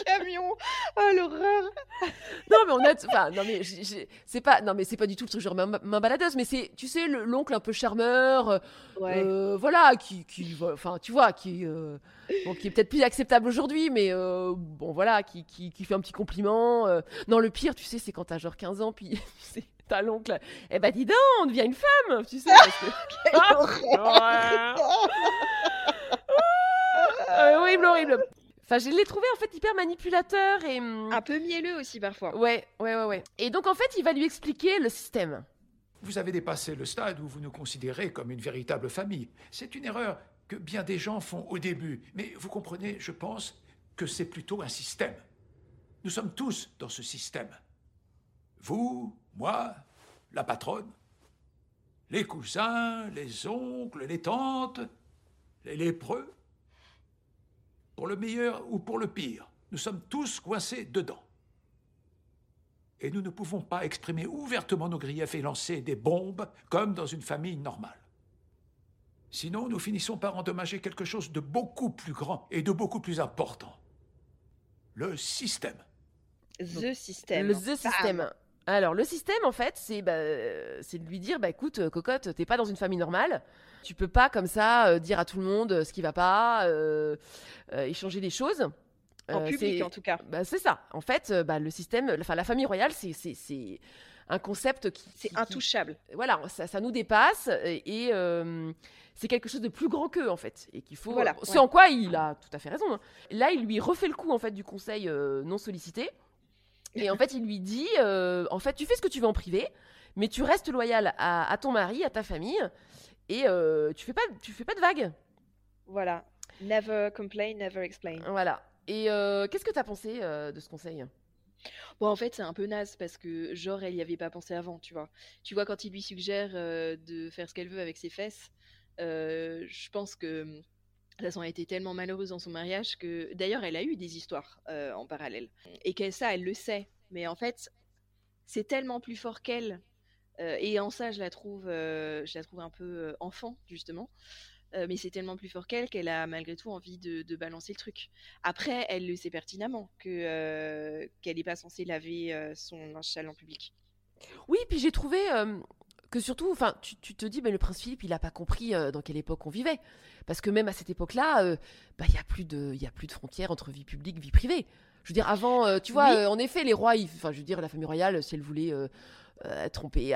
Camion Oh l'horreur Non mais on a, enfin non mais c'est pas, non mais c'est pas du tout le truc genre main, main baladeuse, mais c'est, tu sais, le- l'oncle un peu charmeur, euh, Ouais. euh, voilà, qui, qui, enfin tu vois, qui, euh, bon, qui est peut-être plus acceptable aujourd'hui, mais euh, bon voilà, qui, qui, qui fait un petit compliment. Non le pire, tu sais, c'est quand t'as genre 15 ans, puis t'as l'oncle, eh ben dis donc, on devient une femme, tu sais. Parce que... Ah, Euh, horrible, horrible. Enfin, je l'ai trouvé en fait hyper manipulateur et. hum, Un peu mielleux aussi parfois. Ouais, ouais, ouais, ouais. Et donc en fait, il va lui expliquer le système. Vous avez dépassé le stade où vous nous considérez comme une véritable famille. C'est une erreur que bien des gens font au début. Mais vous comprenez, je pense, que c'est plutôt un système. Nous sommes tous dans ce système. Vous, moi, la patronne, les cousins, les oncles, les tantes, les lépreux. Pour le meilleur ou pour le pire, nous sommes tous coincés dedans. Et nous ne pouvons pas exprimer ouvertement nos griefs et lancer des bombes comme dans une famille normale. Sinon, nous finissons par endommager quelque chose de beaucoup plus grand et de beaucoup plus important. Le système. The System. Le the system. Alors le système en fait, c'est bah, euh, c'est de lui dire bah écoute euh, cocotte, t'es pas dans une famille normale. Tu peux pas comme ça euh, dire à tout le monde euh, ce qui va pas, euh, euh, échanger des choses. En public en tout cas. Bah, c'est ça. En fait, bah, le système, enfin la famille royale, c'est un concept qui C'est qui- intouchable. voilà, ça, ça nous dépasse et, et, euh, c'est quelque chose de plus grand qu'eux en fait et qu'il faut. Voilà, ouais. en quoi il a tout à fait raison. hein. Là, il lui refait le coup en fait du conseil euh, non sollicité et en fait il lui dit, euh, en fait tu fais ce que tu veux en privé, mais tu restes loyal à, à ton mari, à ta famille et euh, tu fais pas, tu fais pas de vagues. Voilà. Never complain, never explain. Voilà. Et euh, qu'est-ce que t'as pensé euh, de ce conseil? Bon, en fait, c'est un peu naze parce que, genre, elle y avait pas pensé avant, tu vois. Tu vois, quand il lui suggère de faire ce qu'elle veut avec ses fesses, je pense que elle a été tellement malheureuse dans son mariage que, d'ailleurs, elle a eu des histoires en parallèle. Et qu'elle, ça, elle le sait. Mais en fait, c'est tellement plus fort qu'elle. Euh, et en ça, je la trouve, euh, je la trouve un peu euh, enfant, justement. mais c'est tellement plus fort qu'elle qu'elle a malgré tout envie de, balancer le truc. Après, elle le sait pertinemment que qu'elle n'est pas censée laver son linge sale en public. Oui, puis j'ai trouvé que surtout, enfin, tu, tu te dis, ben, le prince Philippe, il a pas compris euh, dans quelle époque on vivait. Parce que même à cette époque-là, euh, bah, il y a plus de, il y a plus de frontières entre vie publique, vie privée. Je veux dire, avant, euh, tu vois, Oui. en effet, les rois, enfin, je veux dire, la famille royale, si elle voulait tromper,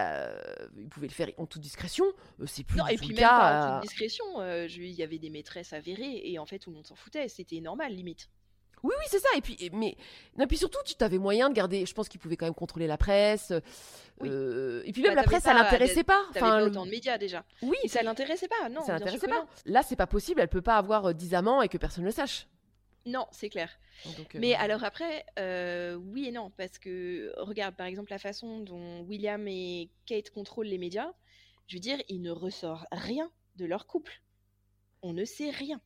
ils pouvaient le faire en toute discrétion. C'est plus Non, et puis le même cas. pas en toute discrétion. Il y avait des maîtresses avérées et en fait tout le monde s'en foutait. C'était normal limite. Oui, oui, c'est ça. Et puis, mais, non, puis surtout, tu t'avais moyen de garder. Je pense qu'ils pouvaient quand même contrôler la presse. Oui. euh, et puis Bah, même la t'avais presse, ça pas- l'intéressait pas. Enfin, pas autant de médias déjà. oui, Et ça l'intéressait pas, non. ça l'intéressait pas. non. Là, c'est pas possible. Elle peut pas avoir euh, 10 amants et que personne ne le sache. Non, c'est clair. Donc, euh, Mais alors après, euh, oui et non, parce que regarde par exemple la façon dont William et Kate contrôlent les médias. Je veux dire, il ne ressort rien de leur couple. On ne sait rien.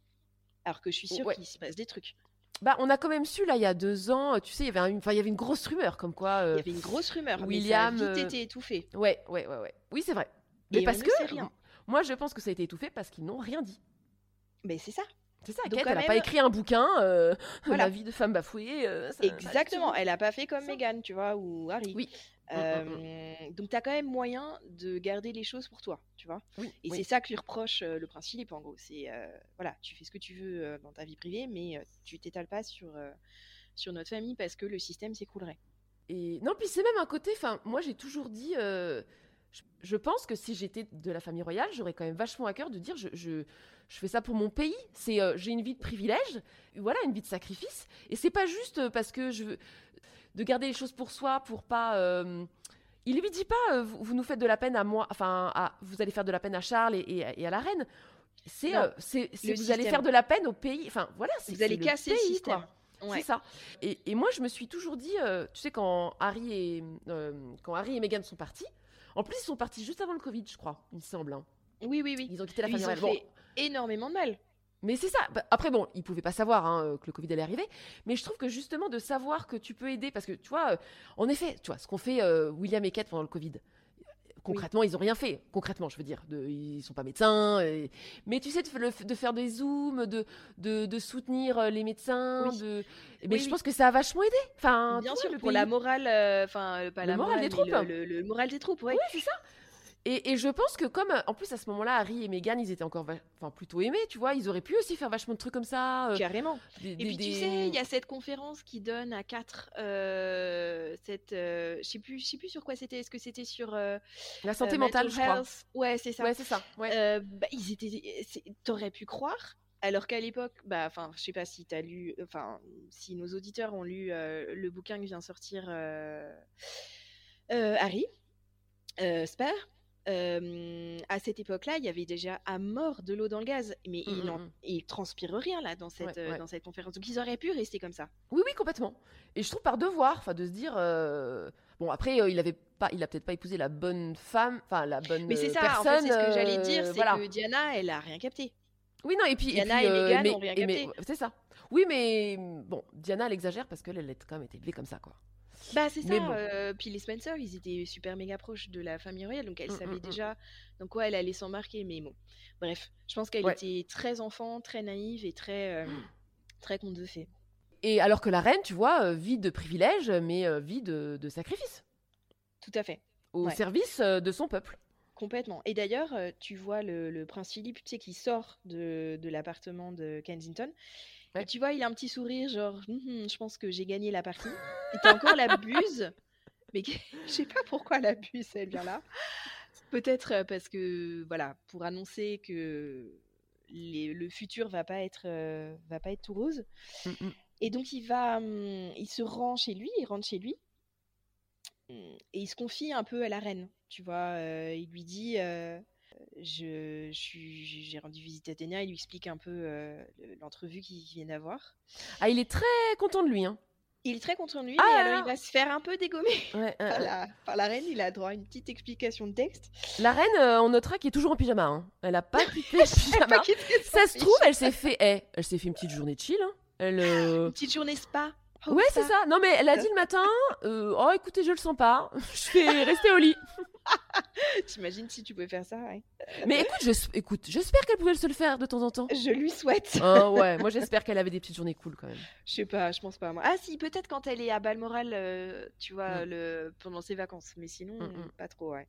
Alors que je suis sûre Ouais. qu'il s'y passe des trucs. Bah, on a quand même su là il y a deux ans. Tu sais, il y avait, un- enfin, il y avait une grosse rumeur comme quoi. Il euh, y avait une grosse rumeur, William, mais ça a vite euh, été étouffé. Ouais, ouais, ouais, ouais. Oui, c'est vrai. Mais Et on parce ne que sait rien. moi, je pense que ça a été étouffé parce qu'ils n'ont rien dit. Mais c'est ça. C'est ça. Donc, Kate, elle a même- pas écrit un bouquin. euh, Voilà. La vie de femme bafouée. euh, ça- Exactement. Elle a pas fait comme. Meghan, tu vois, ou Harry. Oui. Mm, Euh, donc t'as quand même moyen de garder les choses pour toi, tu vois? Oui. Et oui. c'est ça que lui reproche euh, le prince Philippe en gros. C'est euh, voilà, tu fais ce que tu veux dans ta vie privée, mais tu t'étales pas sur sur notre famille parce que le système s'écroulerait. Et non, puis c'est même un côté. Enfin, moi, j'ai toujours dit. je, je pense que si j'étais de la famille royale, j'aurais quand même vachement à cœur de dire je, je, je fais ça pour mon pays. C'est j'ai une vie de privilège, voilà, une vie de sacrifice. Et c'est pas juste parce que je veux de garder les choses pour soi, pour pas. euh, il lui dit pas euh, vous, vous nous faites de la peine à moi, enfin, à, vous allez faire de la peine à Charles et, et- et à la reine. C'est euh, c'est vous allez faire de la peine au pays. Enfin, voilà, c'est Vous allez le casser le pays, système. quoi. Ouais. C'est ça. Et, et moi, je me suis toujours dit, euh, tu sais, quand Harry et euh, quand Harry et Meghan sont partis, en plus, ils sont partis juste avant le Covid, je crois, il me semble. hein. Oui, oui, oui. Ils ont quitté la Ils famille ont royale. Bon, fait énormément de mal. Mais c'est ça. Bah, après, bon, ils pouvaient pas savoir hein, euh, que le Covid allait arriver. Mais je trouve que justement de savoir que tu peux aider, parce que tu vois, euh, en effet, tu vois, ce qu'ont fait euh, William et Kate pendant le Covid. Concrètement, ils ont rien fait. Concrètement, je veux dire, de, ils sont pas médecins. et- Mais tu sais, de, faire des zooms, de, de, de soutenir les médecins, Oui. de. Mais Oui, je pense que ça a vachement aidé. Enfin, Bien vois, sûr, pour pays. la morale, enfin euh, pas Le la morale, des troupes. le, le- le moral des troupes, ouais. Oui, c'est ça. Et, et je pense que comme, euh, en plus à ce moment-là, Harry et Meghan, ils étaient encore, enfin plutôt aimés, tu vois, ils auraient pu aussi faire vachement de trucs comme ça. euh, Carrément. des- Et des- puis tu des- sais, il y a cette conférence qui donne à quatre, euh, cette, euh, je sais plus, je sais plus sur quoi c'était. Est-ce que c'était sur la santé mentale, mental je crois. Ouais, c'est ça. Ouais, c'est ça. Ouais. Bah, ils étaient, t'aurais pu croire. Alors qu'à l'époque, bah, enfin, je sais pas si t'as lu, enfin, si nos auditeurs ont lu euh, le bouquin que vient sortir euh, euh, Harry Spare. Euh, à cette époque-là, il y avait déjà à mort de l'eau dans le gaz, mais Mm, il, mm, n'en- mm. il transpire rien là dans cette, Ouais, euh, ouais. dans cette conférence. Donc ils auraient pu rester comme ça. Oui, oui, complètement. Et je trouve par devoir, enfin, de se dire, euh, bon, après, euh, il avait pas, il a peut-être pas épousé la bonne femme, enfin, la bonne Mais c'est ça, personne. en fait, c'est ce que j'allais dire, c'est voilà. que Diana, elle a rien capté. Oui, non, et puis, Diana et, puis, et Meghan mais- ont rien capté. c'est ça. Oui, mais bon, Diana, elle exagère parce qu'elle, elle a quand même été élevée comme ça, quoi. Bah c'est ça. bon. euh, puis les Spencer, ils étaient super méga proches de la famille royale, donc elle Mm, mm, savait mm. déjà dans quoi elle allait s'embarquer. Mais bon, bref, je pense qu'elle Ouais. était très enfant, très naïve et très euh, très conte de fées. Et alors que la reine, tu vois, vit de privilèges, mais vit de, de sacrifices Tout à fait, au Ouais. service de son peuple. complètement. Et d'ailleurs, tu vois le, le prince Philippe, tu sais, qui sort de, de l'appartement de Kensington. Tu vois, il a un petit sourire, genre, Hum, hum, je pense que j'ai gagné la partie. Et t'as encore la buse, mais je sais pas pourquoi la buse, elle vient là. Peut-être euh, parce que, voilà, pour annoncer que les- le futur va pas être, euh, va pas être tout rose. Mm. Et donc il va, hum, il se rend chez lui, il rentre chez lui, hum, et il se confie un peu à la reine. Tu vois, euh, il lui dit, euh, je, j'ai rendu visite à Ténia, il lui explique un peu euh, le- l'entrevue qu'il vient d'avoir. Ah, il est très content de lui, hein. Il est très content de lui, Ah là alors il va se faire un peu dégommer Ouais, euh, par la, par la reine. Il a droit à une petite explication de texte. La reine, euh, on notera qu'elle est toujours en pyjama. hein. Elle a pas quitté le pyjama. Ça se trouve, elle s'est fait, eh, elle s'est fait une petite journée de chill. hein. Elle, euh, Une petite journée spa. ouais, c'est ça. Non, mais elle a dit le matin, oh, écoutez, je le sens pas. Je vais rester au lit. T'imagines si tu pouvais faire ça, ouais. Mais écoute, je- écoute, j'espère qu'elle pouvait se le faire de temps en temps. Je lui souhaite. Hein, ouais, moi j'espère qu'elle avait des petites journées cool quand même. Je sais pas, je pense pas moi. Ah si, peut-être quand elle est à Balmoral, euh, tu vois, Mm. le... pendant ses vacances, mais sinon Mm, mm. pas trop, ouais.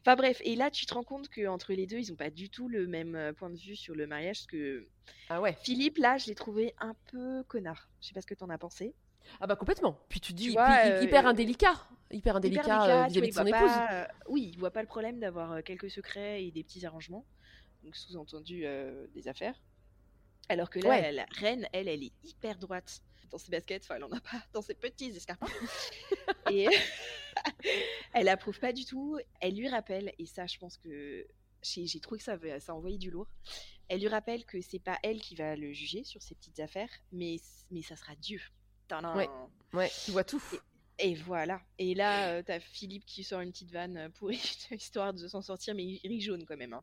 Enfin bref, et là tu te rends compte que entre les deux, ils ont pas du tout le même euh, point de vue sur le mariage, parce que Ah ouais. Philippe là, je l'ai trouvé un peu connard. Je sais pas ce que t'en as pensé. Ah bah complètement. Puis tu dis, Tu puis vois, hy- euh, hyper indélicat. Hyper indélicat euh, vis-à-vis de son voit épouse. pas, euh, oui, il voit pas le problème d'avoir euh, quelques secrets et des petits arrangements, donc sous-entendu des affaires. Alors que là, Ouais. la reine, elle, elle est hyper droite dans ses baskets, enfin, elle en a pas dans ses petits escarpins. et elle approuve pas du tout. Elle lui rappelle, et ça, je pense que j'ai trouvé que ça, ça a envoyé du lourd. Elle lui rappelle que c'est pas elle qui va le juger sur ses petites affaires, mais, mais ça sera Dieu. Tadam. Ouais. Ouais, tu vois tout. Et voilà. Et là, euh, t'as Philippe qui sort une petite vanne euh, pour histoire de s'en sortir, mais il rit jaune quand même. hein.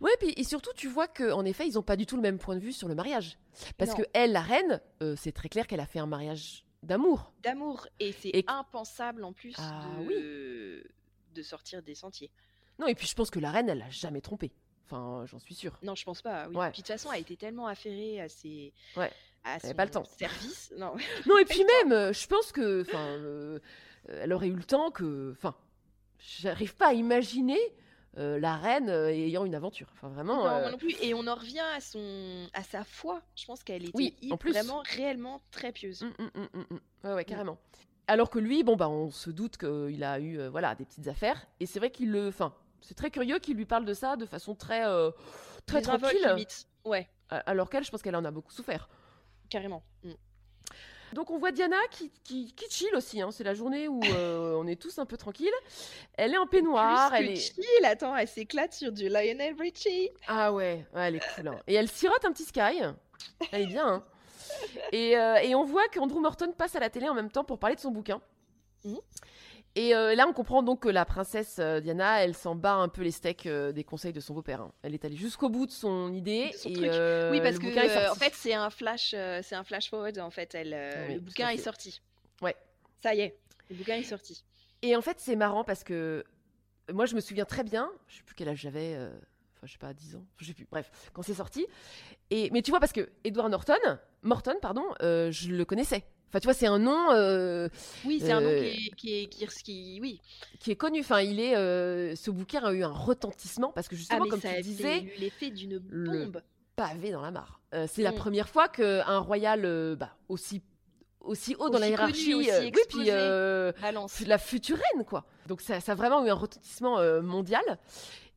Ouais, puis et surtout, tu vois qu'en effet, ils ont pas du tout le même point de vue sur le mariage. Parce Non. que elle, la reine, euh, c'est très clair qu'elle a fait un mariage d'amour. D'amour. Et c'est Et- impensable en plus Ah de... de sortir des sentiers. Non, et puis je pense que la reine, elle a jamais trompé. Enfin, j'en suis sûre. Non, je pense pas. Oui. Ouais. Puis de toute façon, elle a été tellement affairée à ses. Ouais. À son pas le temps. service. Non. Non, et puis même, euh, je pense que, enfin, euh, euh, elle aurait eu le temps que, enfin, j'arrive pas à imaginer euh, la reine euh, ayant une aventure. Enfin, vraiment. Non, euh, moi non plus. Et on en revient à son, à sa foi. Je pense qu'elle était Oui, hy- en plus. vraiment réellement très pieuse. hum. Ouais, ouais, carrément. Alors que lui, bon, bah, on se doute qu'il a eu, euh, voilà, des petites affaires. Et c'est vrai qu'il le, enfin, c'est très curieux qu'il lui parle de ça de façon très, euh, très tranquille. limite. Ouais, A- Alors qu'elle, je pense qu'elle en a beaucoup souffert. carrément. Mm. Donc on voit Diana qui, qui, qui chill aussi. hein. C'est la journée où euh, on est tous un peu tranquilles. Elle est en peignoir. Plus Elle que est... chill, attends, elle s'éclate sur du Lionel Richie. Ah ouais, ouais, elle est cool. hein. Et elle sirote un petit Sky. Elle est bien. hein. Et, euh, et on voit qu'Andrew Morton passe à la télé en même temps pour parler de son bouquin. Mhm. Et euh, là, on comprend donc que la princesse euh, Diana, elle s'en bat un peu les steaks euh, des conseils de son beau-père. hein. Elle est allée jusqu'au bout de son idée. De son et truc. euh, oui, parce le que bouquin est euh, en sorti. fait, c'est un flash, euh, c'est un flash forward. En fait, elle, euh, Oui, le tout bouquin est fait. sorti. Ouais. Ça y est, le bouquin est sorti. Et en fait, c'est marrant parce que moi, je me souviens très bien, je sais plus quel âge j'avais, euh, enfin, je sais pas, 10 ans, je sais plus, bref, quand c'est sorti. Et, mais tu vois, parce que Edward Norton, Morton, pardon, euh, je le connaissais. Enfin, tu vois, c'est un nom euh, Oui, c'est un nom Euh, qui est, qui est, qui est- qui- oui. qui est connu. Enfin, il est, euh, ce bouquin a eu un retentissement parce que Ah, justement, mais comme ça tu a disais, l'effet d'une le- bombe. pavé dans la mare. Euh, c'est la Mm. première fois qu'un royal euh, bah, aussi aussi haut dans la Aussi connu, hiérarchie, aussi euh, oui, puis euh, la future reine, quoi. Donc ça, ça a vraiment eu un retentissement euh, mondial.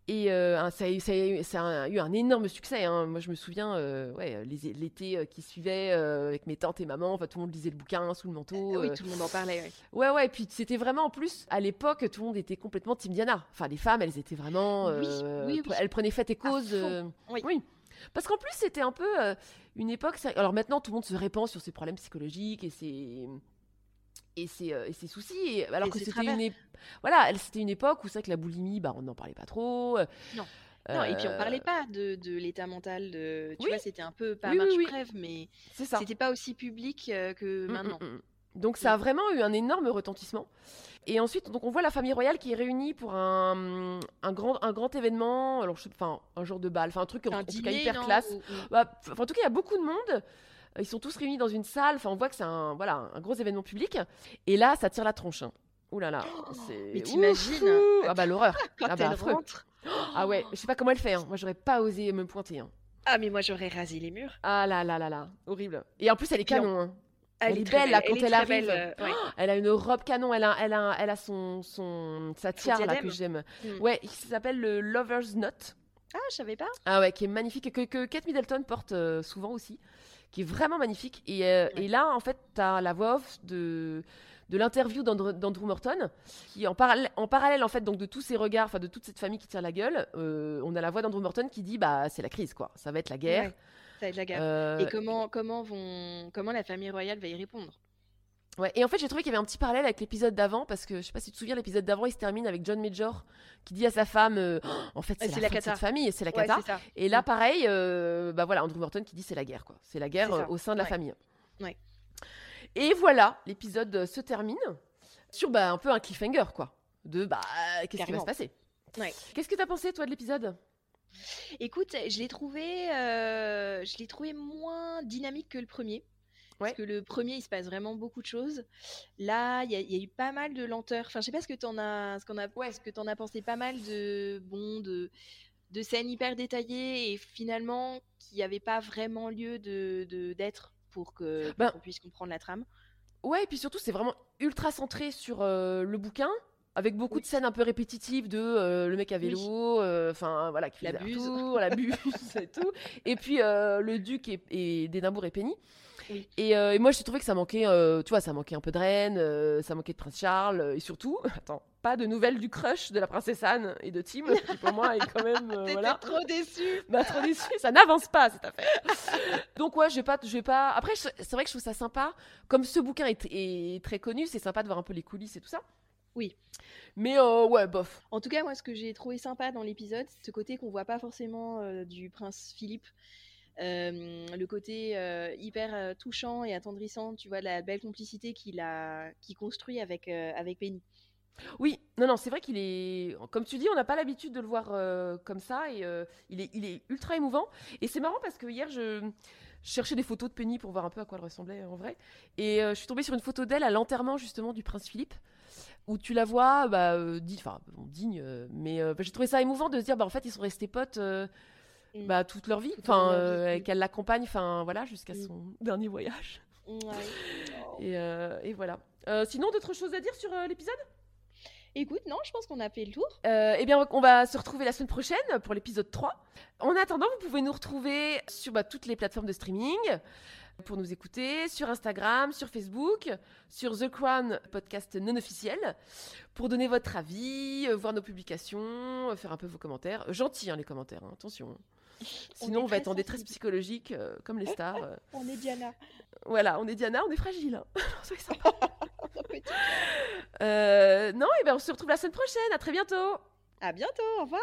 Et euh, ça, a eu, ça a eu- ça a eu un énorme succès. hein. Moi, je me souviens, euh, ouais, l'été euh, qui suivait euh, avec mes tantes et maman, enfin, tout le monde lisait le bouquin sous le manteau. Ah oui, tout le monde en parlait. ouais. Ouais, ouais. Et puis c'était vraiment en plus, à l'époque, tout le monde était complètement Team Diana. Enfin, les femmes, elles étaient vraiment. Oui, oui, oui. Elles prenaient fait et cause. euh, oui. Parce qu'en plus, c'était un peu euh, une époque. Alors maintenant, tout le monde se répand sur ses problèmes psychologiques et ses et ses, euh, et ses soucis. Et, alors Et que c'était une, voilà, c'était une époque où c'est que la boulimie, bah, on n'en parlait pas trop. euh, Non. Et puis on euh, parlait pas de, de l'état mental de. Tu Oui. vois, c'était un peu pas Oui, marche oui. mais c'était pas aussi public euh, que Mm, mm, maintenant. mm. Donc ça a vraiment eu un énorme retentissement. Et ensuite, donc on voit la famille royale qui est réunie pour un, un grand, un grand événement, alors je sais- enfin un genre de bal, enfin un truc en, Un en tout cas dîner, hyper non, classe. ou- ou- Bah, en tout cas, il y a beaucoup de monde. Ils sont tous réunis dans une salle. Enfin, on voit que c'est un, voilà, un gros événement public. Et là, ça tire la tronche. hein. Ouh là là, c'est. mais t'imagines. Ah bah l'horreur. Quand ah bah, elle affreux. rentre. Ah ouais, je sais pas comment elle fait. hein. Moi, j'aurais pas osé me pointer. hein. Ah, mais moi j'aurais rasé les murs. Ah là là là là, horrible. Et en plus, elle est canon. hein. Elle, Elle est belle, là, quand elle arrive. belle, euh, ouais. Elle a une robe canon. Elle a, elle a, elle a son, son, sa tiare là que j'aime. Mm. Ouais, qui s'appelle le Lover's Knot. Ah, je savais pas. Ah ouais, qui est magnifique et que, que Kate Middleton porte euh, souvent aussi, qui est vraiment magnifique. Et, euh, Ouais. et là, en fait, tu as la voix off de, de l'interview d'Andre- d'Andrew Morton, qui en parallèle, en parallèle en fait, donc de tous ces regards, enfin de toute cette famille qui tire la gueule, euh, on a la voix d'Andrew Morton qui dit bah c'est la crise quoi, ça va être la guerre. Ouais, ça va être la guerre. Euh, Et comment, comment, vont, comment la famille royale va y répondre? Ouais, et en fait, j'ai trouvé qu'il y avait un petit parallèle avec l'épisode d'avant, parce que je sais pas si tu te souviens, l'épisode d'avant, il se termine avec John Major qui dit à sa femme euh, Oh, En fait, c'est c'est la, la fin de cette famille, et c'est la Ouais, cata. et là, pareil, euh, bah voilà, Andrew Morton qui dit c'est la guerre, quoi. C'est la guerre euh, au sein de la Ouais. famille. Ouais. Et voilà, l'épisode euh, se termine sur bah, un peu un cliffhanger, quoi. de bah qu'est-ce qui va se passer? Qu'est-ce que t'as pensé toi de l'épisode? Écoute, je l'ai trouvé, euh, je l'ai trouvé moins dynamique que le premier. Ouais. Parce que le premier, il se passe vraiment beaucoup de choses. Là, il y, a- il y a eu pas mal de lenteur. Enfin, je sais pas ce que t'en as, ce qu'on a, ce que t'en as pensé. Pas mal de, bon, de, de scènes hyper détaillées et finalement qui n'avaient pas vraiment lieu de d'être pour que Ben, qu'on puisse comprendre la trame. Ouais, et puis surtout, c'est vraiment ultra centré sur euh, le bouquin, avec beaucoup de scènes un peu répétitives de euh, le mec à vélo, euh, enfin voilà, qui La buse. retours, la buse et tout. Et puis euh, le duc et, et d'Édimbourg et Penny. Oui. Et, euh, et moi, j'ai trouvé que ça manquait, euh, tu vois, ça manquait un peu de reine, euh, ça manquait de Prince Charles, et surtout, attends, pas de nouvelles du crush de la princesse Anne et de Tim, qui pour moi est quand même, voilà. trop déçue. Bah, trop déçu, ça n'avance pas cette affaire. Donc ouais, je vais pas, je vais pas. Après, je- c'est vrai que je trouve ça sympa. Comme ce bouquin est, est très connu, c'est sympa de voir un peu les coulisses et tout ça. Oui. Mais euh, ouais, bof. En tout cas, moi, ce que j'ai trouvé sympa dans l'épisode, c'est ce côté qu'on voit pas forcément euh, du prince Philippe. Le côté hyper touchant et attendrissant, tu vois, la belle complicité qu'il a, qu'il construit avec, avec Penny. Oui, non, non, c'est vrai qu'il est, comme tu dis, on n'a pas l'habitude de le voir comme ça et il, est, il est ultra émouvant. Et c'est marrant parce que hier, je, cherchais des photos de Penny pour voir un peu à quoi elle ressemblait en vrai. Et je suis tombée sur une photo d'elle à l'enterrement justement du prince Philippe, où tu la vois, bah, euh, di- enfin, digne, mais j'ai trouvé ça émouvant de se dire, bah, en fait, ils sont restés potes. Mm. bah, toute leur vie, enfin, euh, qu'elle l'accompagne, enfin voilà, jusqu'à Mm. son dernier voyage. Ouais. Et, euh, et voilà. Euh, sinon, d'autres choses à dire sur l'épisode? Écoute, non, je pense qu'on a fait le tour. Eh bien, on va se retrouver la semaine prochaine pour l'épisode 3. En attendant, vous pouvez nous retrouver sur bah, toutes les plateformes de streaming pour nous écouter, sur Instagram, sur Facebook, sur The Crown podcast non officiel, pour donner votre avis, euh, voir nos publications, euh, faire un peu vos commentaires. Gentils, hein, les commentaires, hein, attention. Sinon, on, va être en détresse sensible. psychologique, euh, comme les stars. euh. On est Diana. Voilà, on est Diana, on est fragile. hein. Soyez sympa. Euh, non, et ben on se retrouve la semaine prochaine. À très bientôt. À bientôt, au revoir.